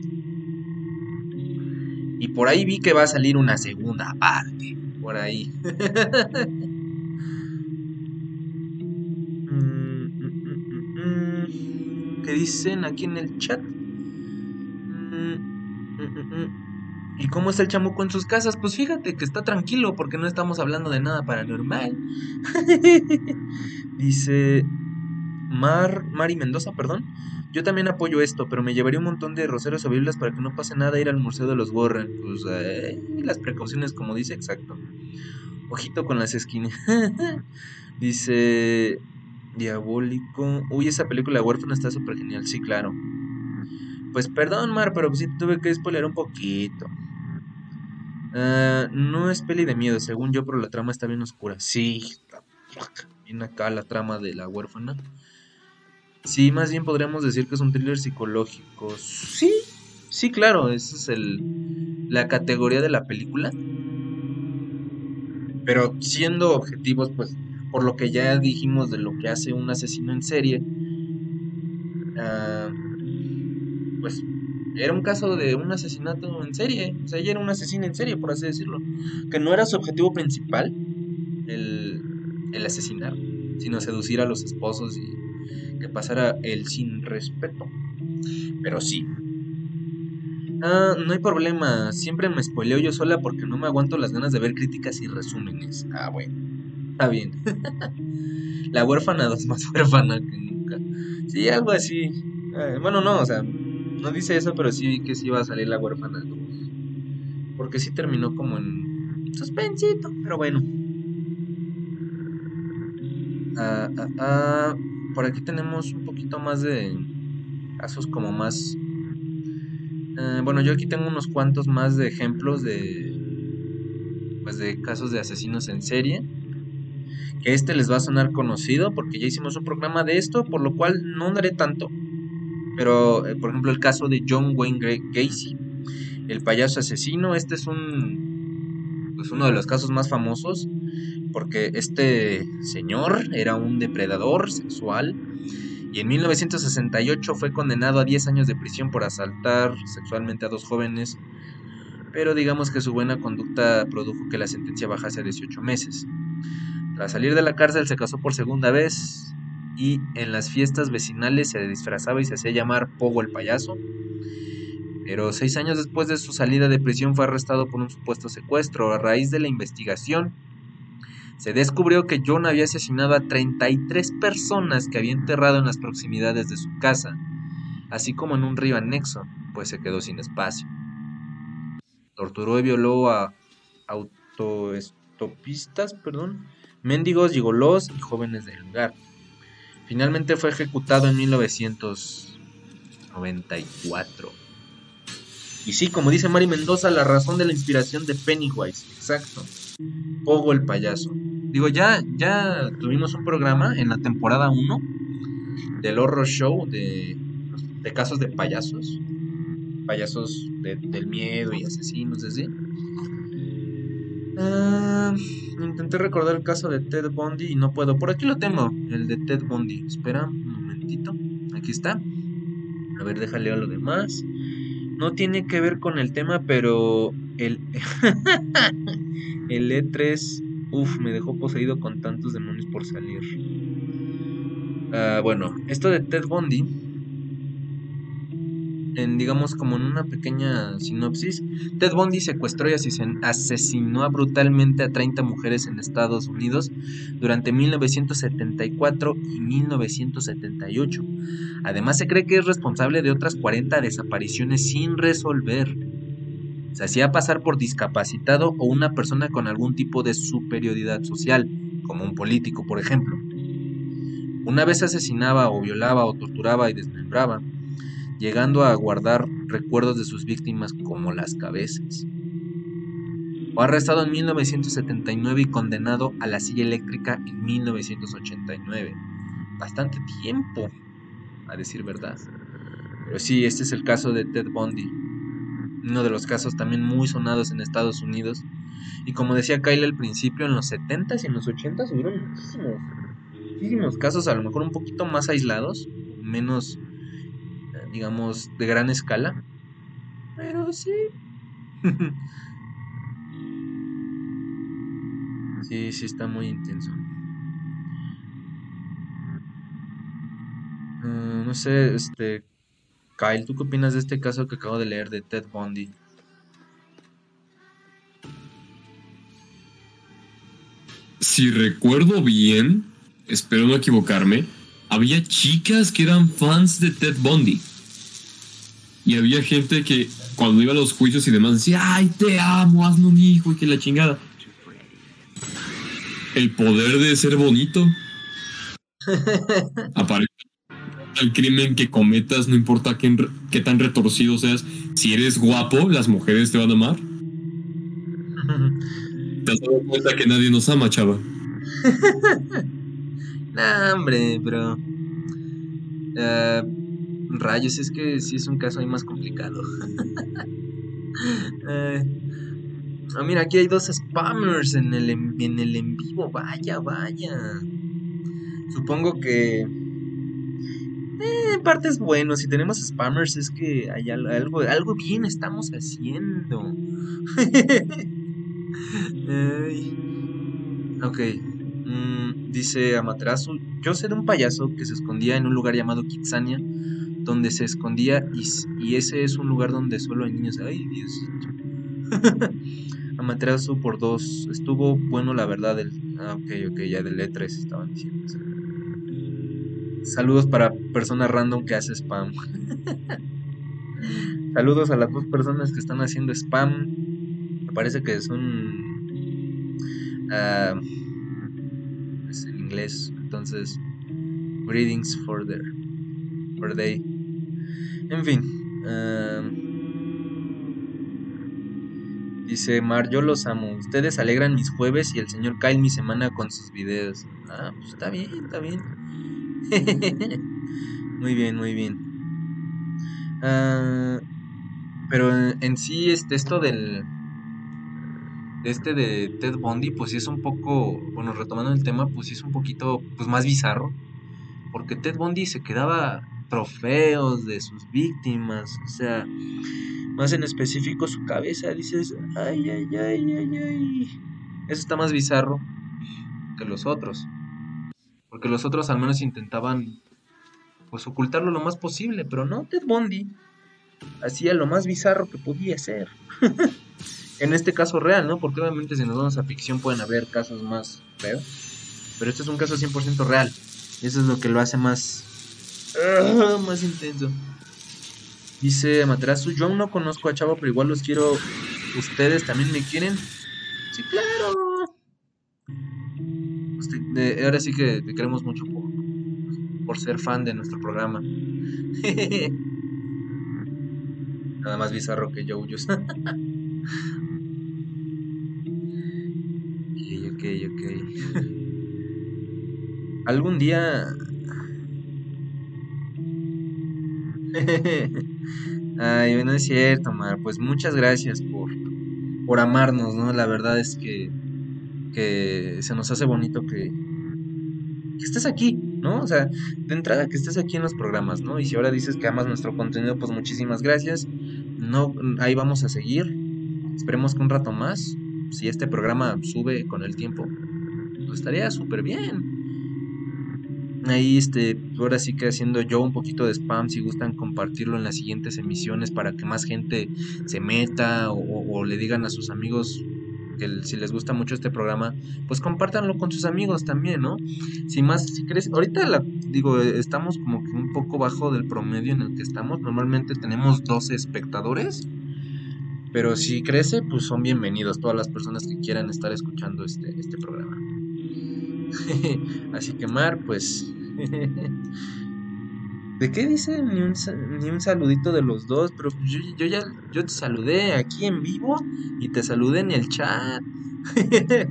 Y por ahí vi que va a salir una segunda parte. Por ahí. *laughs* ¿Qué dicen aquí en el chat? ¿Y cómo está el chamuco en sus casas? Pues fíjate que está tranquilo porque no estamos hablando de nada paranormal. *laughs* Dice Mar, Mari Mendoza, perdón. Yo también apoyo esto, pero me llevaría un montón de roseros o Biblias para que no pase nada ir al Museo de los Warren. Pues eh, las precauciones, como dice, exacto. Ojito con las esquinas. *laughs* dice Diabólico. Uy, esa película de huérfano está súper genial. Sí, claro. Pues perdón, Mar, pero sí tuve que spoiler un poquito. Uh, no es peli de miedo, según yo, pero la trama está bien oscura. Sí, bien acá la trama de la huérfana. Sí, más bien podríamos decir que es un thriller psicológico. Sí, sí, claro, esa es el, la categoría de la película. Pero siendo objetivos, pues, por lo que ya dijimos de lo que hace un asesino en serie, era un caso de un asesinato en serie. O sea, ella era un asesino en serie, por así decirlo. Que no era su objetivo principal el, el asesinar, sino seducir a los esposos y que pasara el sin respeto. Pero sí. Ah, no hay problema. Siempre me spoileo yo sola porque no me aguanto las ganas de ver críticas y resúmenes. Ah, bueno. Está bien. *laughs* La huérfana 2 más huérfana que nunca. Sí, algo así. Eh, bueno, no, o sea, no dice eso, pero sí que sí iba a salir la huérfana 2. Porque sí terminó como en suspensito, pero bueno. Ah, ah, ah, por aquí tenemos un poquito más de casos como más... eh, bueno, yo aquí tengo unos cuantos más de ejemplos de... Pues de casos de asesinos en serie. Que este les va a sonar conocido porque ya hicimos un programa de esto, por lo cual no daré tanto. Pero, eh, por ejemplo, el caso de John Wayne Gacy, el payaso asesino, este es un, pues uno de los casos más famosos porque este señor era un depredador sexual y en 1968 fue condenado a 10 años de prisión por asaltar sexualmente a dos jóvenes, pero digamos que su buena conducta produjo que la sentencia bajase a 18 meses. Tras salir de la cárcel se casó por segunda vez y en las fiestas vecinales se disfrazaba y se hacía llamar Pogo el payaso. Pero seis años después de su salida de prisión fue arrestado por un supuesto secuestro. A raíz de la investigación, se descubrió que John había asesinado a 33 personas que había enterrado en las proximidades de su casa, así como en un río anexo, pues se quedó sin espacio. Torturó y violó a autoestopistas, perdón, mendigos, gigolos y jóvenes del lugar. Finalmente fue ejecutado en 1994. Y sí, como dice Mari Mendoza, la razón de la inspiración de Pennywise, exacto. Pogo el payaso. Digo, ya, ya tuvimos un programa en la temporada 1 del horror show de, casos de payasos. Payasos de- del miedo y asesinos, así. Ah, intenté recordar el caso de Ted Bundy y no puedo. Por aquí lo tengo, el de Ted Bundy. Espera un momentito. Aquí está. A ver, déjale a lo demás. No tiene que ver con el tema, pero el, *laughs* el E3, uff, me dejó poseído con tantos demonios por salir. Ah, bueno, esto de Ted Bundy, en, digamos como en una pequeña sinopsis, Ted Bundy secuestró y asesinó brutalmente a 30 mujeres en Estados Unidos durante 1974 y 1978. Además se cree que es responsable de otras 40 desapariciones sin resolver. Se hacía pasar por discapacitado o una persona con algún tipo de superioridad social, como un político, por ejemplo. Una vez asesinaba o violaba o torturaba y desmembraba, llegando a guardar recuerdos de sus víctimas como las cabezas. Fue arrestado en 1979 y condenado a la silla eléctrica en 1989. Bastante tiempo, a decir verdad. Pero sí, este es el caso de Ted Bundy. Uno de los casos también muy sonados en Estados Unidos. Y como decía Kyle al principio, en los 70s y en los 80s hubieron muchísimos, muchísimos casos, a lo mejor un poquito más aislados, menos, digamos, de gran escala. Pero sí. *laughs* sí, sí está muy intenso. Eh, no sé, este. Kyle, ¿tú qué opinas de este caso que acabo de leer de Ted Bundy? Si recuerdo bien, espero no equivocarme, había chicas que eran fans de Ted Bundy. Y había gente que cuando iba a los juicios y demás decía, ay, te amo, hazme un hijo y que la chingada. El poder de ser bonito. *laughs* Aparece el crimen que cometas, no importa qué, qué tan retorcido seas. Si eres guapo, las mujeres te van a amar. *laughs* ¿Te has dado cuenta que nadie nos ama, chava? *laughs* hombre, pero. eh, rayos, es que sí es un caso ahí más complicado. *laughs* Eh, ah, mira, aquí hay dos spammers en el, en, en el en vivo. Vaya, vaya. Supongo que. Eh, en parte es bueno. Si tenemos spammers es que hay algo, algo bien estamos haciendo. *laughs* Ok. Mm, dice Amaterasu, yo sé de un payaso que se escondía en un lugar llamado Kitsania, donde se escondía y, ese es un lugar donde solo hay niños. Ay, Dios. *laughs* Amaterasu por dos. Estuvo bueno, la verdad. El, ah, ok, ok, ya del E3 estaban diciendo. Saludos para persona random que hace spam. *laughs* Saludos a las dos personas que están haciendo spam. Me parece que son. Uh, es en inglés. Entonces, greetings for their. For they. En fin. dice Mar, yo los amo. Ustedes alegran mis jueves y el señor Kyle mi semana con sus videos. Ah, pues está bien, está bien. *laughs* muy bien, muy bien. Ah, pero en, sí, este, esto del. Este de Ted Bundy, pues sí es un poco. Bueno, retomando el tema, pues sí es un poquito pues, más bizarro. Porque Ted Bundy se quedaba trofeos de sus víctimas. O sea, más en específico su cabeza. Dices, ay, ay, ay, ay, ay. Eso está más bizarro que los otros. Porque los otros al menos intentaban pues ocultarlo lo más posible, pero no, Ted Bundy hacía lo más bizarro que podía ser. *laughs* en este caso real, ¿no? Porque obviamente si nos vamos a ficción pueden haber casos más feos, pero este es un caso 100% real. Eso es lo que lo hace más ah, más intenso. Dice Materasu, yo aún no conozco a Chavo, pero igual los quiero. ¿Ustedes también me quieren? Sí, claro ahora sí que te queremos mucho por, por ser fan de nuestro programa. *laughs* Nada más bizarro que Joe ok, *laughs* ok, ok. Algún día... Ay, bueno, es cierto, Mar. Pues muchas gracias por, por amarnos, ¿no? La verdad es que que se nos hace bonito que, que estés aquí, ¿no? O sea, de entrada que estés aquí en los programas, ¿no? Y si ahora dices que amas nuestro contenido, pues muchísimas gracias. No, ahí vamos a seguir. Esperemos que un rato más, si este programa sube con el tiempo, pues estaría súper bien. Ahí, este, ahora sí que haciendo yo un poquito de spam, si gustan compartirlo en las siguientes emisiones para que más gente se meta o, le digan a sus amigos si les gusta mucho este programa, pues compártanlo con sus amigos también, ¿no? Si más, si crees, ahorita la, digo, estamos como que un poco bajo del promedio en el que estamos, normalmente tenemos 12 espectadores, pero si crece, pues son bienvenidos todas las personas que quieran estar escuchando este, este programa. *laughs* Así que Mar, pues... *laughs* ¿De qué dice? Ni un, saludito de los dos, pero yo, yo, ya yo te saludé aquí en vivo y te saludé en el chat. *laughs*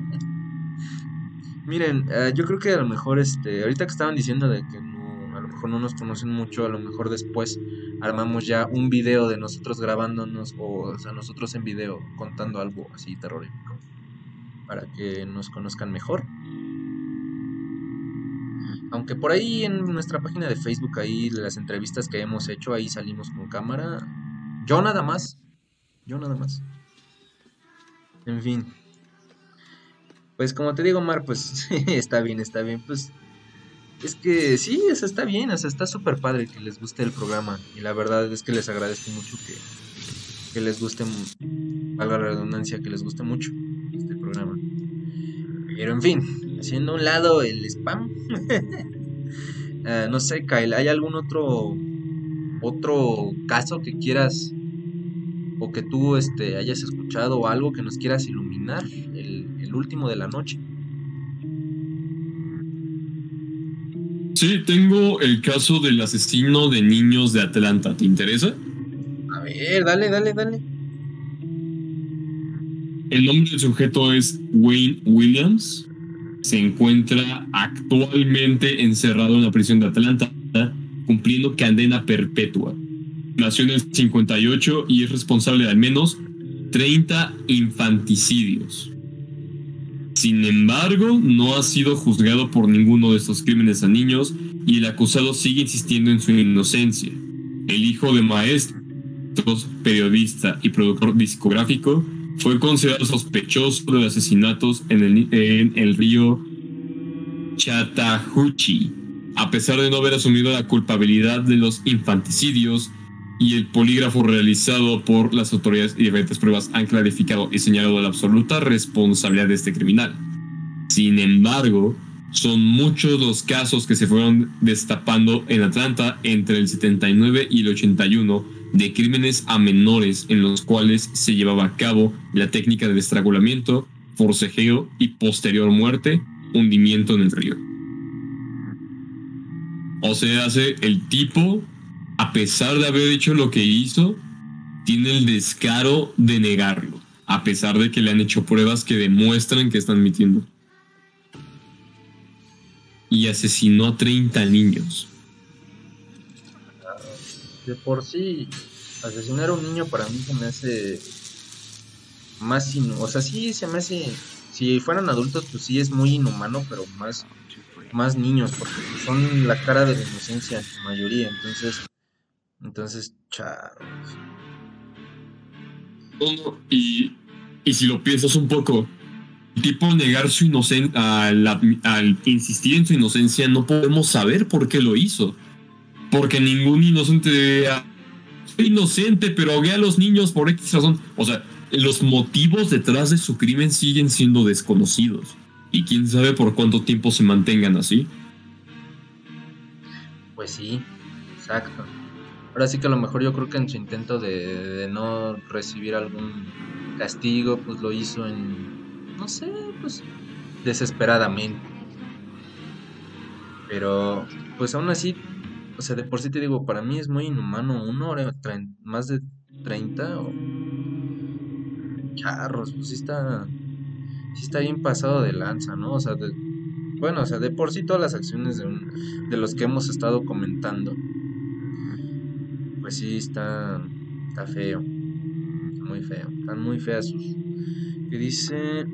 Miren, eh, yo creo que a lo mejor este, ahorita que estaban diciendo de que no, a lo mejor no nos conocen mucho, a lo mejor después armamos ya un video de nosotros grabándonos o, o sea, nosotros en video contando algo así terrorífico para que nos conozcan mejor. Aunque por ahí en nuestra página de Facebook, ahí las entrevistas que hemos hecho, ahí salimos con cámara. Yo nada más. Yo nada más. En fin. Pues como te digo, Mar, pues *laughs* está bien, está bien. Pues es que sí, eso está bien, o sea, está súper padre que les guste el programa. Y la verdad es que les agradezco mucho que, que les guste, valga la redundancia, que les guste mucho. Pero en fin, haciendo un lado el spam. Eh, *laughs* no sé, Kyle, ¿hay algún otro otro caso que quieras o que tú este, hayas escuchado o algo que nos quieras iluminar? El, el último de la noche. Sí, tengo el caso del asesino de niños de Atlanta. ¿Te interesa? A ver, dale, dale, dale. El nombre del sujeto es Wayne Williams se encuentra actualmente encerrado en la prisión de Atlanta, cumpliendo cadena perpetua. Nació en el 58 y es responsable de al menos 30 infanticidios. Sin embargo, no ha sido juzgado por ninguno de estos crímenes a niños y el acusado sigue insistiendo en su inocencia. El hijo de maestros, periodista y productor discográfico fue considerado sospechoso de asesinatos en el, en el río Chattahoochee, a pesar de no haber asumido la culpabilidad de los infanticidios y el polígrafo realizado por las autoridades y diferentes pruebas han clarificado y señalado la absoluta responsabilidad de este criminal. Sin embargo, son muchos los casos que se fueron destapando en Atlanta entre el 79 y el 81 de crímenes a menores en los cuales se llevaba a cabo la técnica del estrangulamiento, forcejeo y posterior muerte, hundimiento en el río. O sea, hace el tipo, a pesar de haber hecho lo que hizo, tiene el descaro de negarlo, a pesar de que le han hecho pruebas que demuestran que están mintiendo y asesinó a 30 niños. De por sí, asesinar a un niño para mí se me hace más inhumano. O sea, sí se me hace. Si fueran adultos, pues sí es muy inhumano, pero más, más niños, porque son la cara de la inocencia en su mayoría. Entonces, entonces, charros. Y, y si lo piensas un poco, tipo negar su inocencia, al, insistir en su inocencia, no podemos saber por qué lo hizo. Porque ningún inocente soy inocente, pero ahogué a los niños por X razón. O sea, los motivos detrás de su crimen siguen siendo desconocidos. Y quién sabe por cuánto tiempo se mantengan así. Pues sí, exacto. Ahora sí que a lo mejor yo creo que en su intento de, de no recibir algún castigo, pues lo hizo en no sé, pues desesperadamente. Pero, pues aún así, o sea, de por sí te digo, para mí es muy inhumano, una hora, más de 30 o... Charros, pues sí está, sí está bien pasado de lanza, ¿no? O sea, bueno, o sea, de por sí todas las acciones de, de los que hemos estado comentando, pues sí está, está feo, muy feo, están muy feas sus... Que dice,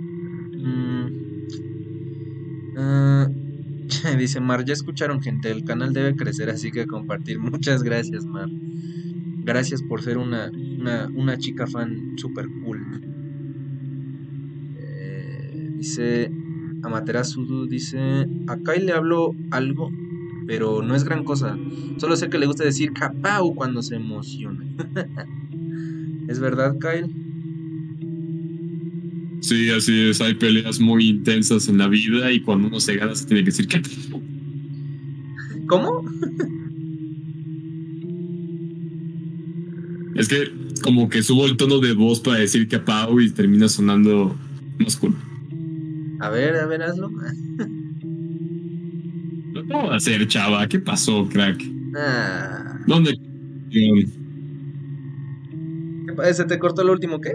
Mm. Ah, *laughs* dice Mar, ya escucharon gente, el canal debe crecer, así que compartir. *laughs* Muchas gracias, Mar. Gracias por ser una, una, chica fan super cool. Eh, dice Amaterasu, dice, acá le hablo algo, pero no es gran cosa. Solo sé que le gusta decir capau cuando se emociona. *laughs* ¿Es verdad, Kyle? Sí, así es. Hay peleas muy intensas en la vida y cuando uno se gana se tiene que decir que. ¿Cómo? es que como que subo el tono de voz para decir que Pau y termina sonando más cool. A ver, a ver, hazlo. ¿Qué va a hacer, chava? ¿Qué pasó, crack? Ah. ¿Dónde? ¿Qué, ¿Se te cortó el último qué?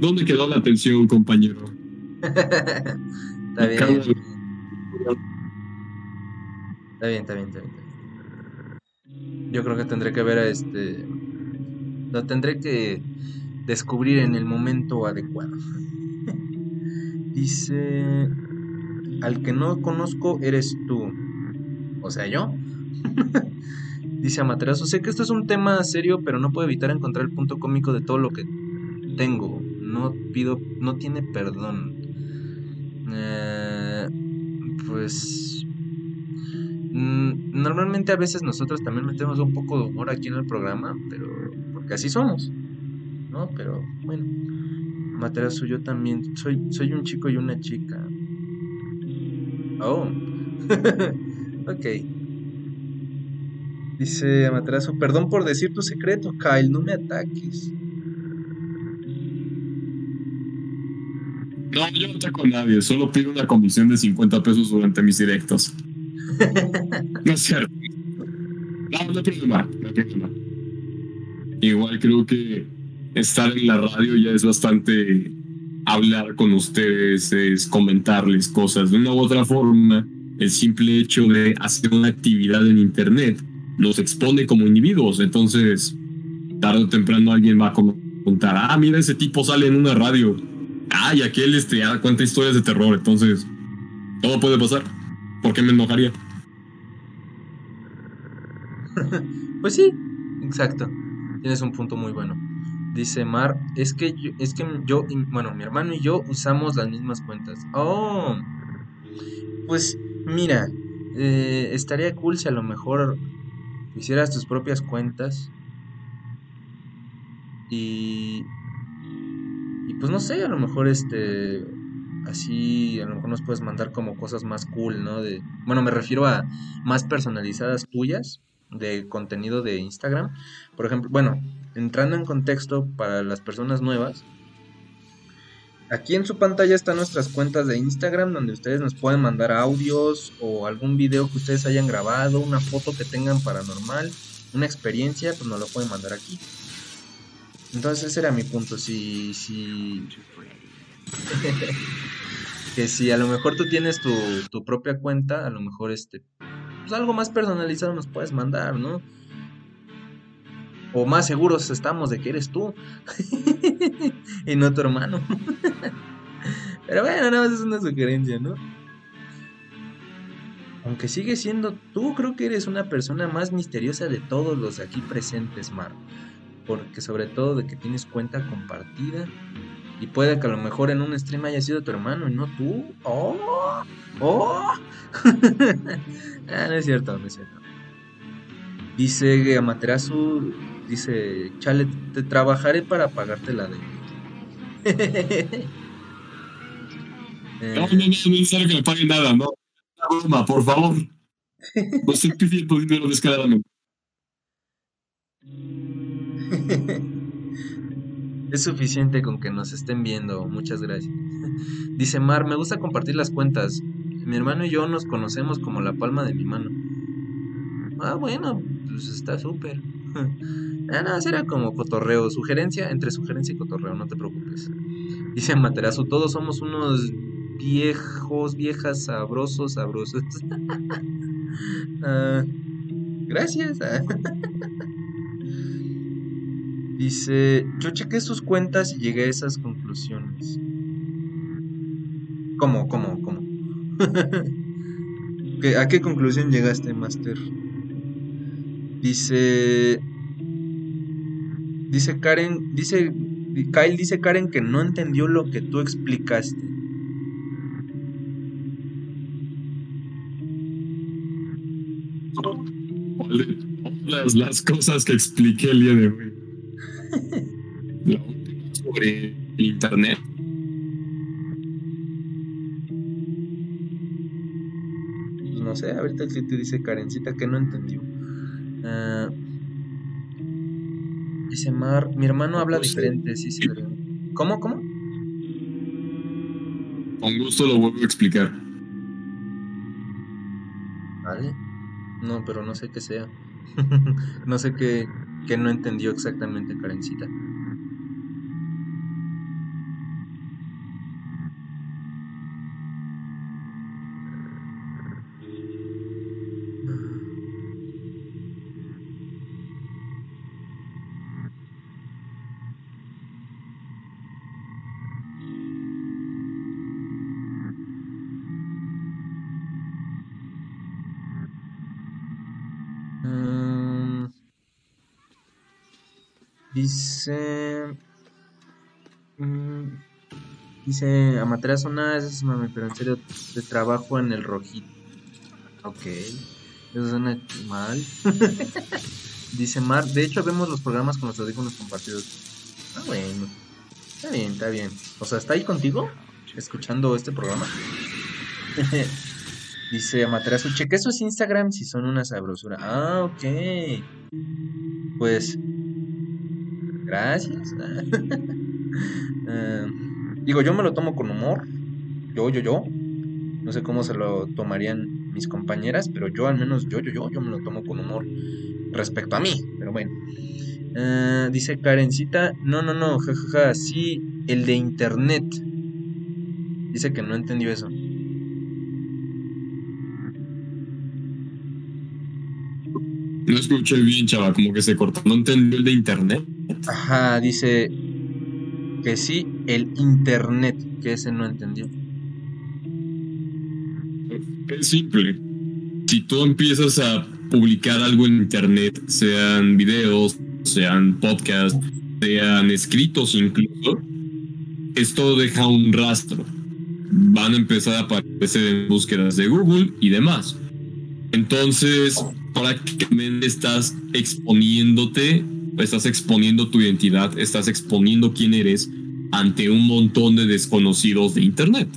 ¿Dónde, quedó la atención, compañero? *laughs* está bien. Está bien, está bien, está bien. Yo creo que tendré que ver a este. Lo tendré que descubrir en el momento adecuado. *laughs* Dice. Al que no conozco eres tú. O sea, yo. *laughs* Dice Amaterasu, sé que esto es un tema serio, pero no puedo evitar encontrar el punto cómico de todo lo que tengo, no pido, no tiene perdón. Eh, pues mm, normalmente a veces nosotros también metemos un poco de humor aquí en el programa, pero porque así somos, ¿no? Pero bueno, Materazo, yo también soy, soy un chico y una chica. Oh, *laughs* ok. Dice Amaterasu, perdón por decir tu secreto, Kyle, no me ataques. No, yo no ataco a nadie, solo pido una comisión de 50 pesos durante mis directos. *laughs* no es cierto. No, no hay problema, no hay problema. Igual creo que estar en la radio ya es bastante hablar con ustedes, es comentarles cosas. De una u otra forma, el simple hecho de hacer una actividad en Internet nos expone como individuos. Entonces, tarde o temprano alguien va a contar, ah, mira, ese tipo sale en una radio. Ah, y aquel este, cuenta historias de terror, entonces todo puede pasar. ¿Por qué me enojaría? *laughs* Pues sí, exacto. Tienes un punto muy bueno. Dice Mar, es que yo, es que yo, bueno, mi hermano y yo usamos las mismas cuentas. Oh, pues mira, eh, estaría cool si a lo mejor hicieras tus propias cuentas y pues no sé, a lo mejor este así a lo mejor nos puedes mandar como cosas más cool, ¿no? De bueno, me refiero a más personalizadas tuyas de contenido de Instagram. Por ejemplo, bueno, entrando en contexto para las personas nuevas, aquí en su pantalla están nuestras cuentas de Instagram donde ustedes nos pueden mandar audios o algún video que ustedes hayan grabado, una foto que tengan paranormal, una experiencia, pues nos lo pueden mandar aquí. Entonces ese era mi punto, si, si... *laughs* que si a lo mejor tú tienes tu, tu propia cuenta, a lo mejor este, pues algo más personalizado nos puedes mandar, ¿no? O más seguros estamos de que eres tú *laughs* y no tu hermano. *laughs* Pero bueno, nada más es una sugerencia, ¿no? Aunque sigue siendo tú, creo que eres una persona más misteriosa de todos los aquí presentes, Mar. Porque sobre todo de que tienes cuenta compartida. Y puede que a lo mejor en un stream haya sido tu hermano y no tú. ¡Oh! ¡Oh! *laughs* ah, no es cierto, no es cierto. Dice Amaterasu, dice, chale, te trabajaré para pagarte la. Eh, *laughs* No, no, no, no es necesario que me paguen nada, no. Una broma, por favor. *laughs* No estoy pidiendo dinero descaradamente. *laughs* es suficiente con que nos estén viendo, muchas gracias. *laughs* Dice Mar, me gusta compartir las cuentas. Mi hermano y yo nos conocemos como la palma de mi mano. Ah, bueno, pues está súper. *laughs* Ah, no, será como cotorreo, sugerencia, entre sugerencia y cotorreo, no te preocupes. Dice Materazo, todos somos unos viejos, viejas, sabrosos, sabrosos. Ah, gracias. Dice, yo chequé sus cuentas y llegué a esas conclusiones. ¿Cómo, cómo, cómo? *laughs* ¿Qué- ¿A qué conclusión llegaste, Master? Dice... Dice Karen, dice... Kyle dice Karen que no entendió lo que tú explicaste. ¿Cuál de todas las cosas que expliqué el día de hoy? Sobre el internet. Pues no sé, ahorita que te dice Karencita que no entendió. Ah, dice Mar, mi hermano habla diferente, sí, sí. ¿Cómo, cómo? Con gusto lo vuelvo a explicar. Vale. No, pero no sé qué sea. *laughs* no sé qué, qué no entendió exactamente Karencita. Dice Amaterasu, nada, eso es mami, pero en serio, de trabajo en el rojito. Ok, eso suena mal. *laughs* dice Mar, de hecho, vemos los programas con los audífonos compartidos. Ah, bueno, está bien, está bien. O sea, ¿está ahí contigo? Escuchando este programa. *laughs* Dice Amaterasu, cheque sus Instagram si son una sabrosura. Ah, ok. Pues, gracias. *laughs* Eh, digo, yo me lo tomo con humor. Yo, yo, yo. No sé cómo se lo tomarían mis compañeras, pero yo al menos, yo, yo, yo, yo me lo tomo con humor respecto a mí. Pero bueno. Eh, dice Karencita, no, no, no, jajaja, sí, el de internet. Dice que no entendió eso. No escuché bien, chava, como que se cortó. No entendió el de internet. Ajá, dice, Que sí, el internet, que ese no entendió. Es simple. Si tú empiezas a publicar algo en internet, sean videos, sean podcasts, sean escritos incluso, esto deja un rastro. Van a empezar a aparecer en búsquedas de Google y demás. Entonces, prácticamente estás exponiéndote, estás exponiendo tu identidad, estás exponiendo quién eres ante un montón de desconocidos de Internet.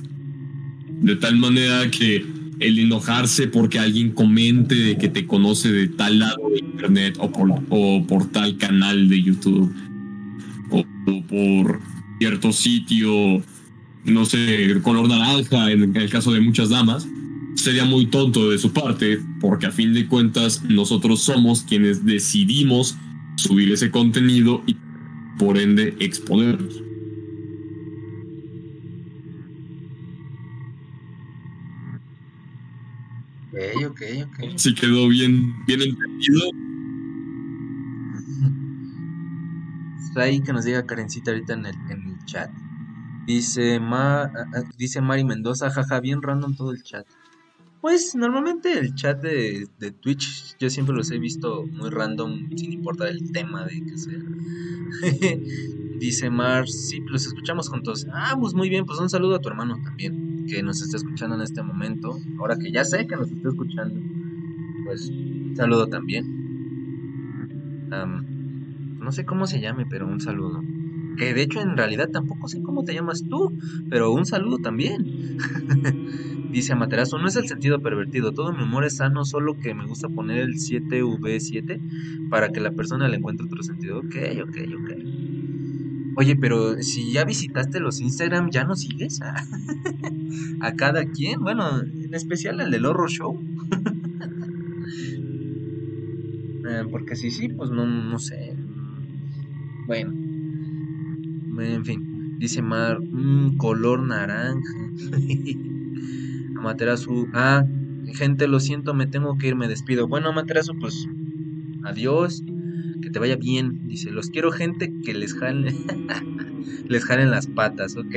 De tal manera que el enojarse porque alguien comente de que te conoce de tal lado de Internet o por, tal canal de YouTube o, o por cierto sitio, no sé, color naranja en el caso de muchas damas, sería muy tonto de su parte, porque a fin de cuentas nosotros somos quienes decidimos subir ese contenido y por ende exponerlos. Ok, ok, ok. Si quedó bien, bien entendido. Ahí que nos diga Karencita ahorita en el, en el chat. Dice, Ma, dice Mari Mendoza, jaja, bien random todo el chat. Pues normalmente el chat de, de, Twitch yo siempre los he visto muy random sin importar el tema de que sea. *laughs* Dice Mar, sí, los escuchamos juntos. Ah, pues muy bien, pues un saludo a tu hermano también, que nos está escuchando en este momento. Ahora que ya sé que nos está escuchando, pues un saludo también. Um, no sé cómo se llame, pero un saludo. Que de hecho en realidad tampoco sé cómo te llamas tú, pero un saludo también. *laughs* Dice Amaterasu, no es el sentido pervertido, todo mi humor es sano, solo que me gusta poner el 7V7 para que la persona le encuentre otro sentido. Ok, ok, ok. Oye, pero si ya visitaste los Instagram, ¿ya no sigues? *laughs* a cada quien, bueno, en especial el del Horror Show. *laughs* eh, porque si sí, pues no, no sé. Bueno. En fin. Dice Mar, mmm, color naranja. *laughs* Amaterasu, ah, gente, lo siento, me tengo que ir, me despido. Bueno, Amaterasu, pues adiós, que te vaya bien. Dice, los quiero gente que les jalen, *laughs* les jalen las patas, ok.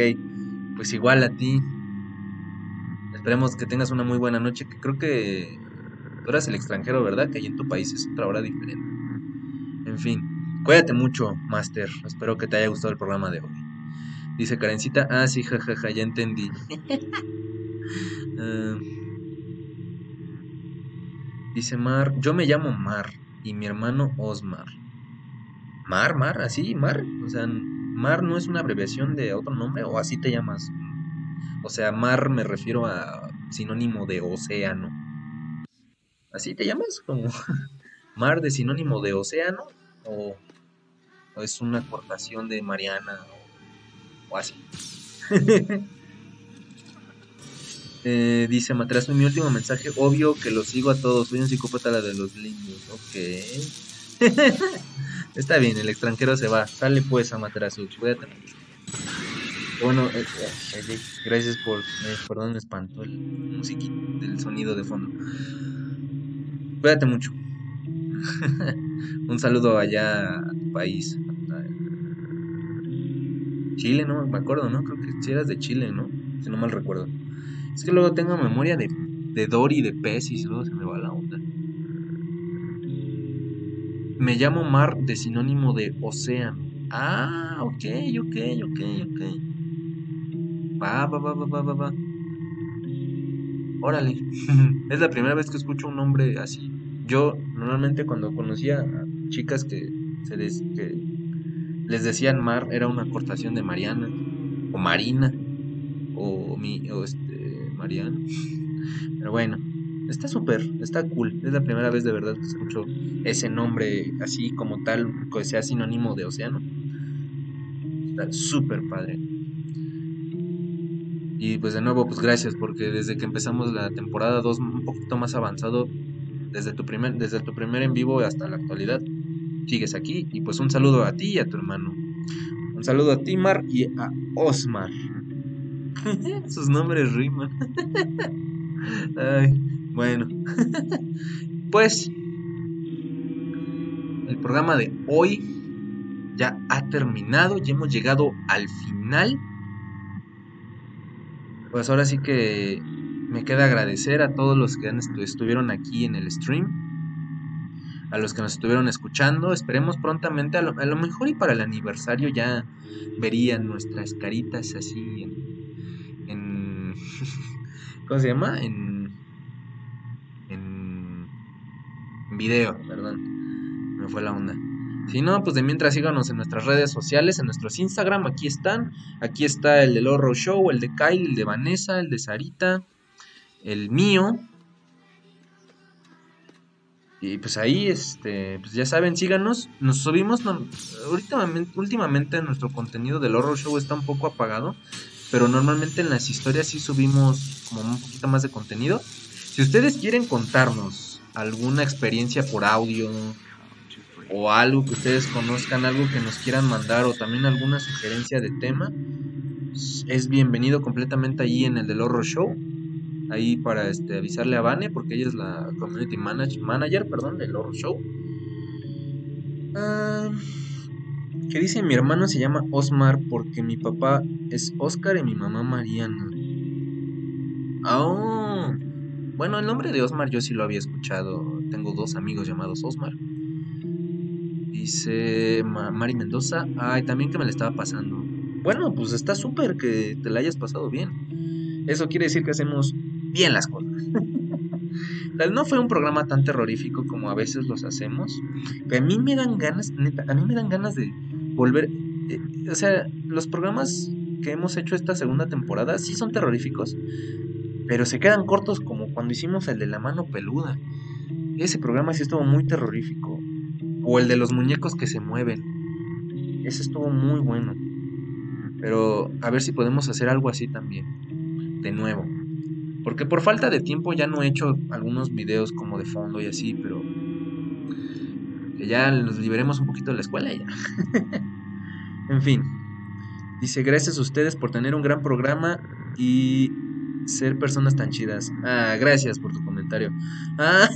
Pues igual a ti. Esperemos que tengas una muy buena noche, que creo que tú eras el extranjero, ¿verdad? Que ahí en tu país es otra hora diferente. En fin, cuídate mucho, Master. Espero que te haya gustado el programa de hoy. Dice Karencita, ah, sí, jajaja, ya entendí. Uh, *laughs* dice Mar, yo me llamo Mar y mi hermano Osmar. Mar, Mar, así, Mar. O sea, Mar no es una abreviación de otro nombre o así te llamas. O sea, Mar me refiero a sinónimo de océano. ¿Así te llamas? Como *laughs* Mar de sinónimo de océano o, o es una acortación de Mariana o, o así. *laughs* Eh, dice Materazo, mi último mensaje, obvio que lo sigo a todos, soy un psicópata la de los niños, ok. *laughs* Está bien, el extranjero se va, sale pues a Materazo, cuídate Bueno, eh, eh, gracias por, perdón, me espantó el musiquito del sonido de fondo. Cuídate mucho. *laughs* un saludo allá a tu país. Chile, ¿no? Me acuerdo, ¿no? Creo que si eras de Chile, ¿no? Si no mal recuerdo. Es que luego tengo memoria de, de Dory, de y luego se me va la onda. Me llamo mar de sinónimo de océano. Ah, ok, ok, ok, ok. Va, va, va, va, va, va, va. Órale. *laughs* es la primera vez que escucho un nombre así. Yo normalmente cuando conocía a chicas que se les, que les decían mar era una cortación de Mariana o Marina o mi o este Mariano. *laughs* Pero bueno, está súper, está cool. Es la primera vez de verdad que escucho ese nombre así como tal, que sea sinónimo de océano. Está súper padre. Y pues de nuevo, pues gracias, porque desde que empezamos la temporada 2, un poquito más avanzado, desde tu primer, desde tu primer en vivo hasta la actualidad, sigues aquí. Y pues un saludo a ti y a tu hermano. Un saludo a ti, Mar, y a Osmar. *laughs* Sus nombres riman. *laughs* Bueno. *laughs* pues el programa de hoy ya ha terminado, ya hemos llegado al final. Pues ahora sí que me queda agradecer a todos los que estuvieron aquí en el stream, a los que nos estuvieron escuchando. Esperemos prontamente, a lo, mejor y para el aniversario ya verían nuestras caritas así en, en *laughs* ¿cómo se llama? En, en, en video, perdón, me fue la onda. Si no, pues de mientras síganos en nuestras redes sociales, en nuestros Instagram, aquí están. Aquí está el del Horror Show, el de Kyle, el de Vanessa, el de Sarita, el mío. Y pues ahí, este, pues ya saben, síganos. Nos subimos, últimamente, nuestro contenido del Horror Show está un poco apagado. Pero normalmente en las historias sí subimos como un poquito más de contenido. Si ustedes quieren contarnos alguna experiencia por audio, o algo que ustedes conozcan, algo que nos quieran mandar o también alguna sugerencia de tema, es bienvenido completamente allí en el del Horror Show. Ahí para este, avisarle a Vane, porque ella es la community manager, perdón, del Horror Show. Ah, ¿Qué dice mi hermano? Se llama Osmar porque mi papá es Oscar y mi mamá Mariana. Oh, bueno, el nombre de Osmar yo sí lo había escuchado. Tengo dos amigos llamados Osmar. Dice Mari Mendoza, ay, también que me le estaba pasando. Bueno, pues está súper que te la hayas pasado bien. Eso quiere decir que hacemos bien las cosas. no fue un programa tan terrorífico como a veces los hacemos, pero a mí me dan ganas, a mí me dan ganas de volver. Eh, o sea, los programas que hemos hecho esta segunda temporada sí son terroríficos, pero se quedan cortos como cuando hicimos el de la mano peluda. Ese programa sí estuvo muy terrorífico. O el de los muñecos que se mueven. Ese estuvo muy bueno. Pero a ver si podemos hacer algo así también. De nuevo. Porque por falta de tiempo ya no he hecho algunos videos como de fondo y así, pero que ya nos liberemos un poquito de la escuela ya. *laughs* en fin. Dice, gracias a ustedes por tener un gran programa y ser personas tan chidas. Ah, gracias por tu comentario. Ah,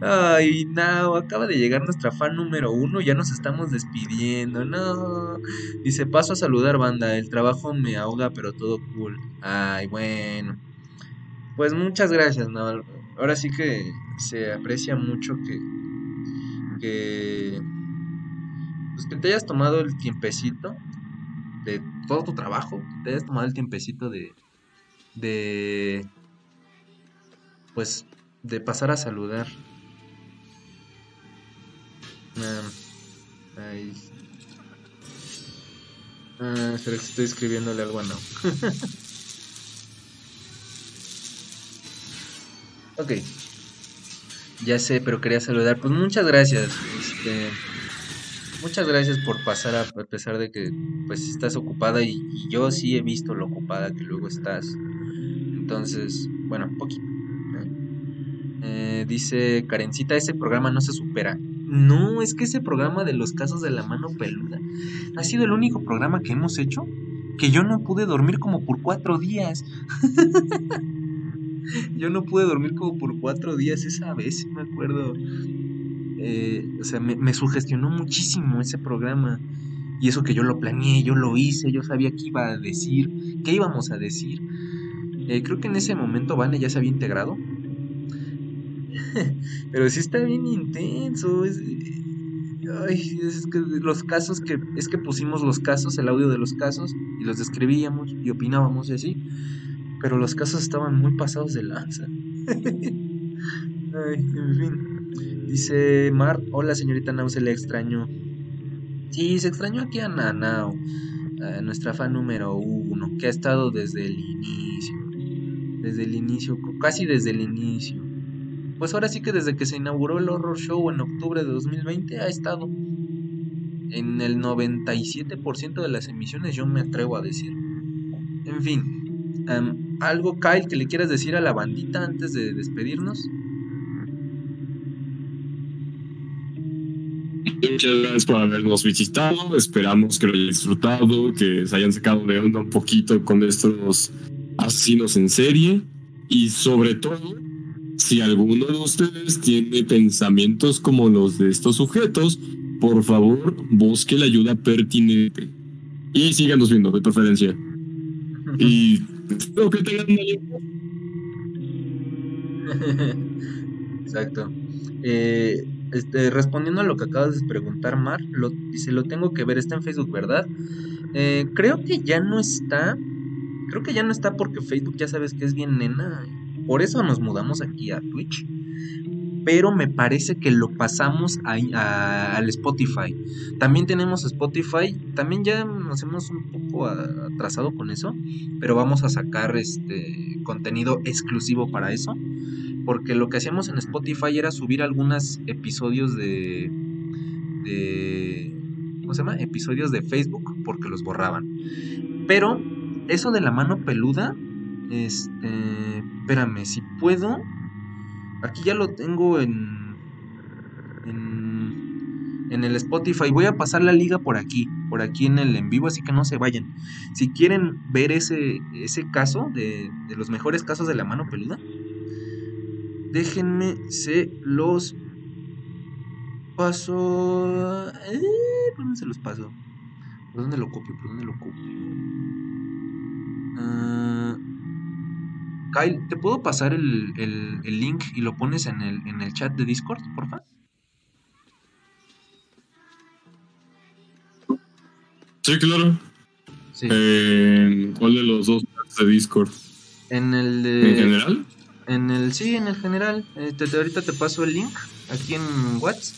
*laughs* ay, no, acaba de llegar nuestra fan número uno, ya nos estamos despidiendo, no. Dice, paso a saludar banda, el trabajo me ahoga, pero todo cool. Ay, bueno. Pues muchas gracias, no. Ahora sí que se aprecia mucho que, que, pues que te hayas tomado el tiempecito de todo tu trabajo, te hayas tomado el tiempecito de, de pues de pasar a saludar ay. Ah, espera que estoy escribiéndole algo a no. *laughs* ok. Ya sé, pero quería saludar. Pues muchas gracias. Este, muchas gracias por pasar a, a pesar de que pues estás ocupada y, y, yo sí he visto lo ocupada que luego estás. Entonces, bueno, poquito. Eh, dice Karencita, ese programa no se supera. No, es que ese programa de los casos de la mano peluda ha sido el único programa que hemos hecho que yo no pude dormir como por cuatro días. *laughs* yo no pude dormir como por cuatro días esa vez, me acuerdo. Eh, o sea, me, me, sugestionó muchísimo ese programa. Y eso que yo lo planeé, yo lo hice, yo sabía qué iba a decir, qué íbamos a decir. Eh, creo que en ese momento Vane ya se había integrado. *laughs* Pero sí está bien intenso. Es, ay, es que los casos que. Es que pusimos los casos, el audio de los casos, y los describíamos y opinábamos y así. Pero los casos estaban muy pasados de lanza. *laughs* ay, en fin. Dice Mar, hola señorita Nau, se le extrañó. Sí, se extrañó aquí a Nanao, a nuestra fan número uno, que ha estado desde el inicio desde el inicio, casi desde el inicio. Pues ahora sí que desde que se inauguró el Horror Show en octubre de 2020 ha estado en el 97% de las emisiones, yo me atrevo a decir. En fin, algo Kyle que le quieras decir a la bandita antes de despedirnos. Muchas gracias por habernos visitado. Esperamos que lo hayan disfrutado, que se hayan sacado de onda un poquito con estos asesinos en serie y sobre todo si alguno de ustedes tiene pensamientos como los de estos sujetos, por favor busque la ayuda pertinente. Y síganos viendo, de preferencia. *laughs* Y que *laughs* Exacto. Eh, este, respondiendo a lo que acabas de preguntar, Mar, lo, dice, lo tengo que ver, está en Facebook, ¿verdad? Eh, creo que ya no está. Creo que ya no está porque Facebook ya sabes que es bien nena. Por eso nos mudamos aquí a Twitch. Pero me parece que lo pasamos a, al Spotify. También tenemos Spotify. También ya nos hemos un poco atrasado con eso. Pero vamos a sacar este contenido exclusivo para eso porque lo que hacíamos en Spotify era subir algunos episodios de, de ¿cómo se llama? Episodios de Facebook porque los borraban. Pero eso de la mano peluda, este, espérame, si puedo, aquí ya lo tengo en, en, el Spotify. Voy a pasar la liga por aquí, por aquí en el en vivo, así que no se vayan. Si quieren ver ese, ese caso de, de los mejores casos de la mano peluda, Déjenme, se los paso. Eh, ¿Por dónde se los paso? ¿Por dónde lo copio? ¿Por dónde lo copio? Uh, Kyle, ¿te puedo pasar el, el, el, link y lo pones en el, en el chat de Discord, porfa? Sí, claro. Sí. Eh, ¿Cuál de los dos de Discord? En el de. ¿En general? En el, sí, en el general. Eh, te, ahorita te paso el link aquí en WhatsApp.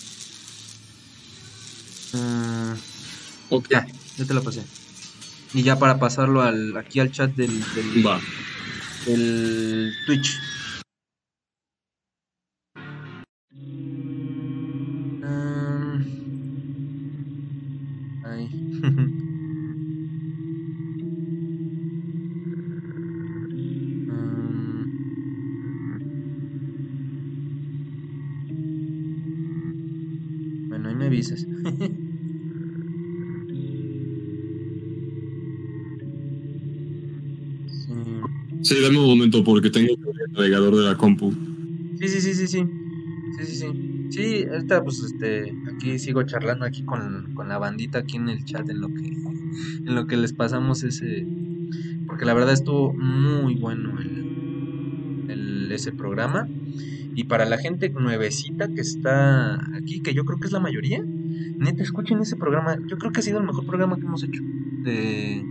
Uh, okay. Ya, ya te lo pasé. Y ya para pasarlo al, aquí al chat del, del, Va. Del Twitch. Porque tengo el navegador de la compu. Sí, sí, sí, sí, sí. Sí, sí, sí. Sí, ahorita pues este, aquí sigo charlando aquí con, con la bandita aquí en el chat en lo que en lo que les pasamos ese porque la verdad estuvo muy bueno el, ese programa y para la gente nuevecita que está aquí, que yo creo que es la mayoría, neta, escuchen ese programa. Yo creo que ha sido el mejor programa que hemos hecho de,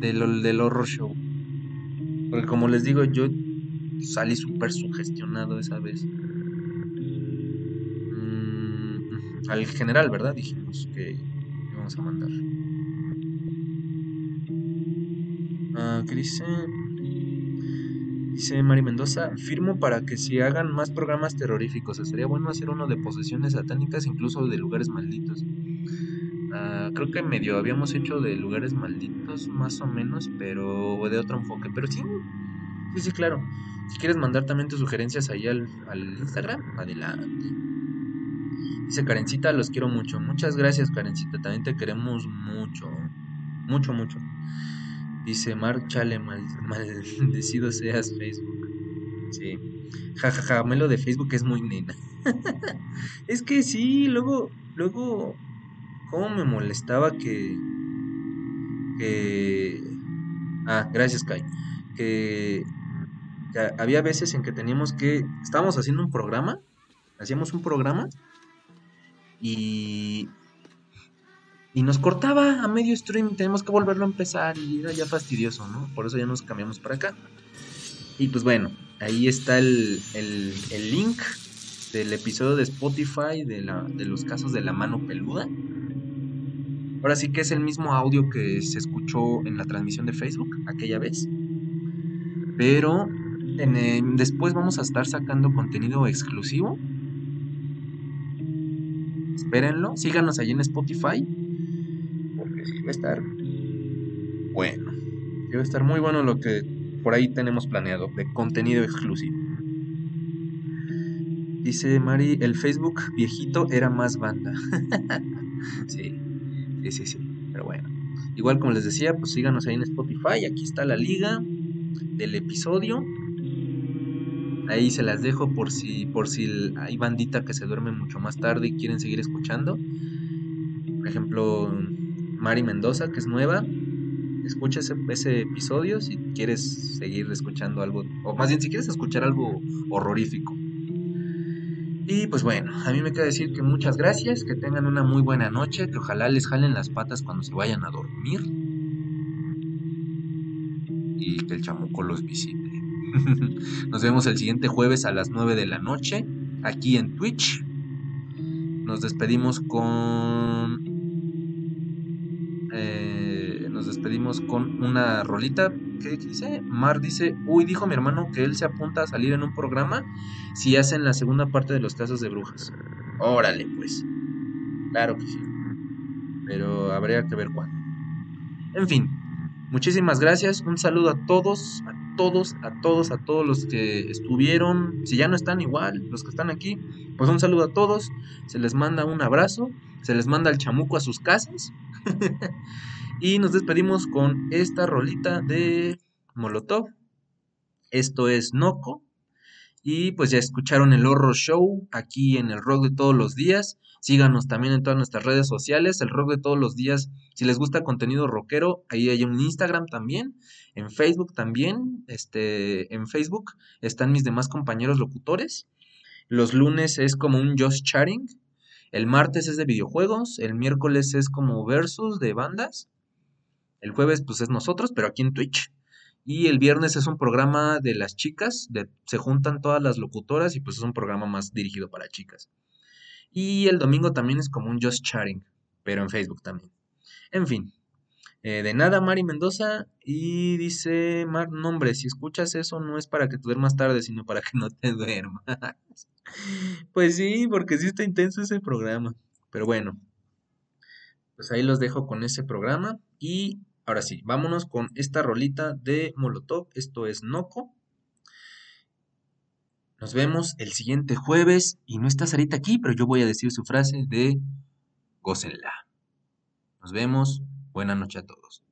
de del horror show. Porque como les digo, yo salí súper sugestionado esa vez. Mm, al general, ¿verdad? Dijimos que íbamos a mandar. Ah, ¿Qué dice? Dice Mari Mendoza, firmo para que se hagan más programas terroríficos. Sería bueno hacer uno de posesiones satánicas, incluso de lugares malditos. Uh, creo que medio habíamos hecho de lugares malditos, más o menos, pero de otro enfoque. Pero sí, sí, sí, claro. Si quieres mandar también tus sugerencias ahí al, al Instagram, adelante. Dice Karencita, los quiero mucho. Muchas gracias, Karencita. También te queremos mucho. Mucho, mucho. Dice Mark Chale, mal, maldecido seas Facebook. Sí. Jajaja, ja, ja, Melo de Facebook es muy nena. *laughs* es que sí, luego, luego, cómo me molestaba que, que, ah, gracias Kai, que, que había veces en que teníamos que, estábamos haciendo un programa, hacíamos un programa y y nos cortaba a medio stream, tenemos que volverlo a empezar y era ya fastidioso, ¿no? Por eso ya nos cambiamos para acá. Y pues bueno, ahí está el, el, el link del episodio de Spotify de, la, de los casos de la mano peluda. Ahora sí que es el mismo audio que se escuchó en la transmisión de Facebook aquella vez. Pero en, después vamos a estar sacando contenido exclusivo. Espérenlo, síganos allí en Spotify va a estar bueno. Debe estar muy bueno lo que por ahí tenemos planeado de contenido exclusivo. Dice Mari, el Facebook viejito era más banda. *laughs* sí, sí, sí, sí. Pero bueno. Igual como les decía, pues síganos ahí en Spotify. Aquí está la liga del episodio. Ahí se las dejo por si, por si hay bandita que se duerme mucho más tarde y quieren seguir escuchando. Por ejemplo, Mari Mendoza, que es nueva. Escucha ese, ese episodio si quieres seguir escuchando algo, o más bien si quieres escuchar algo horrorífico. Y pues bueno, a mí me queda decir que muchas gracias, que tengan una muy buena noche, que ojalá les jalen las patas cuando se vayan a dormir. Y que el chamuco los visite. *laughs* Nos vemos el siguiente jueves a las 9 de la noche, aquí en Twitch. Nos despedimos con... Eh, nos despedimos con una rolita. ¿Qué dice? Mar dice, uy, dijo mi hermano que él se apunta a salir en un programa si hacen la segunda parte de los casos de brujas. Órale, pues. Claro que sí. Pero habría que ver cuándo. En fin, muchísimas gracias. Un saludo a todos, a todos, a todos, a todos los que estuvieron. Si ya no están igual, los que están aquí, pues un saludo a todos. Se les manda un abrazo. Se les manda el chamuco a sus casas. *laughs* y nos despedimos con esta rolita de Molotov. Esto es Noco. Y pues ya escucharon el Horror Show aquí en el Rock de todos los días. Síganos también en todas nuestras redes sociales, el Rock de todos los días. Si les gusta contenido rockero, ahí hay un Instagram también, en Facebook también. Este, en Facebook están mis demás compañeros locutores. Los lunes es como un Just Chatting. El martes es de videojuegos. El miércoles es como versus de bandas. El jueves pues es nosotros, pero aquí en Twitch. Y el viernes es un programa de las chicas, se juntan todas las locutoras y pues es un programa más dirigido para chicas. Y el domingo también es como un Just Chatting, pero en Facebook también. En fin, eh, de nada, Mari Mendoza. Y dice Mar, nombre, si escuchas eso no es para que te duermas tarde, sino para que no te *laughs* duermas. pues sí, porque sí está intenso ese programa. Pero bueno, pues ahí los dejo con ese programa. Y ahora sí, vámonos con esta rolita de Molotov. Esto es Noco. Nos vemos el siguiente jueves. Y no está Sarita aquí, pero yo voy a decir su frase de gócenla. Nos vemos. Buenas noches a todos.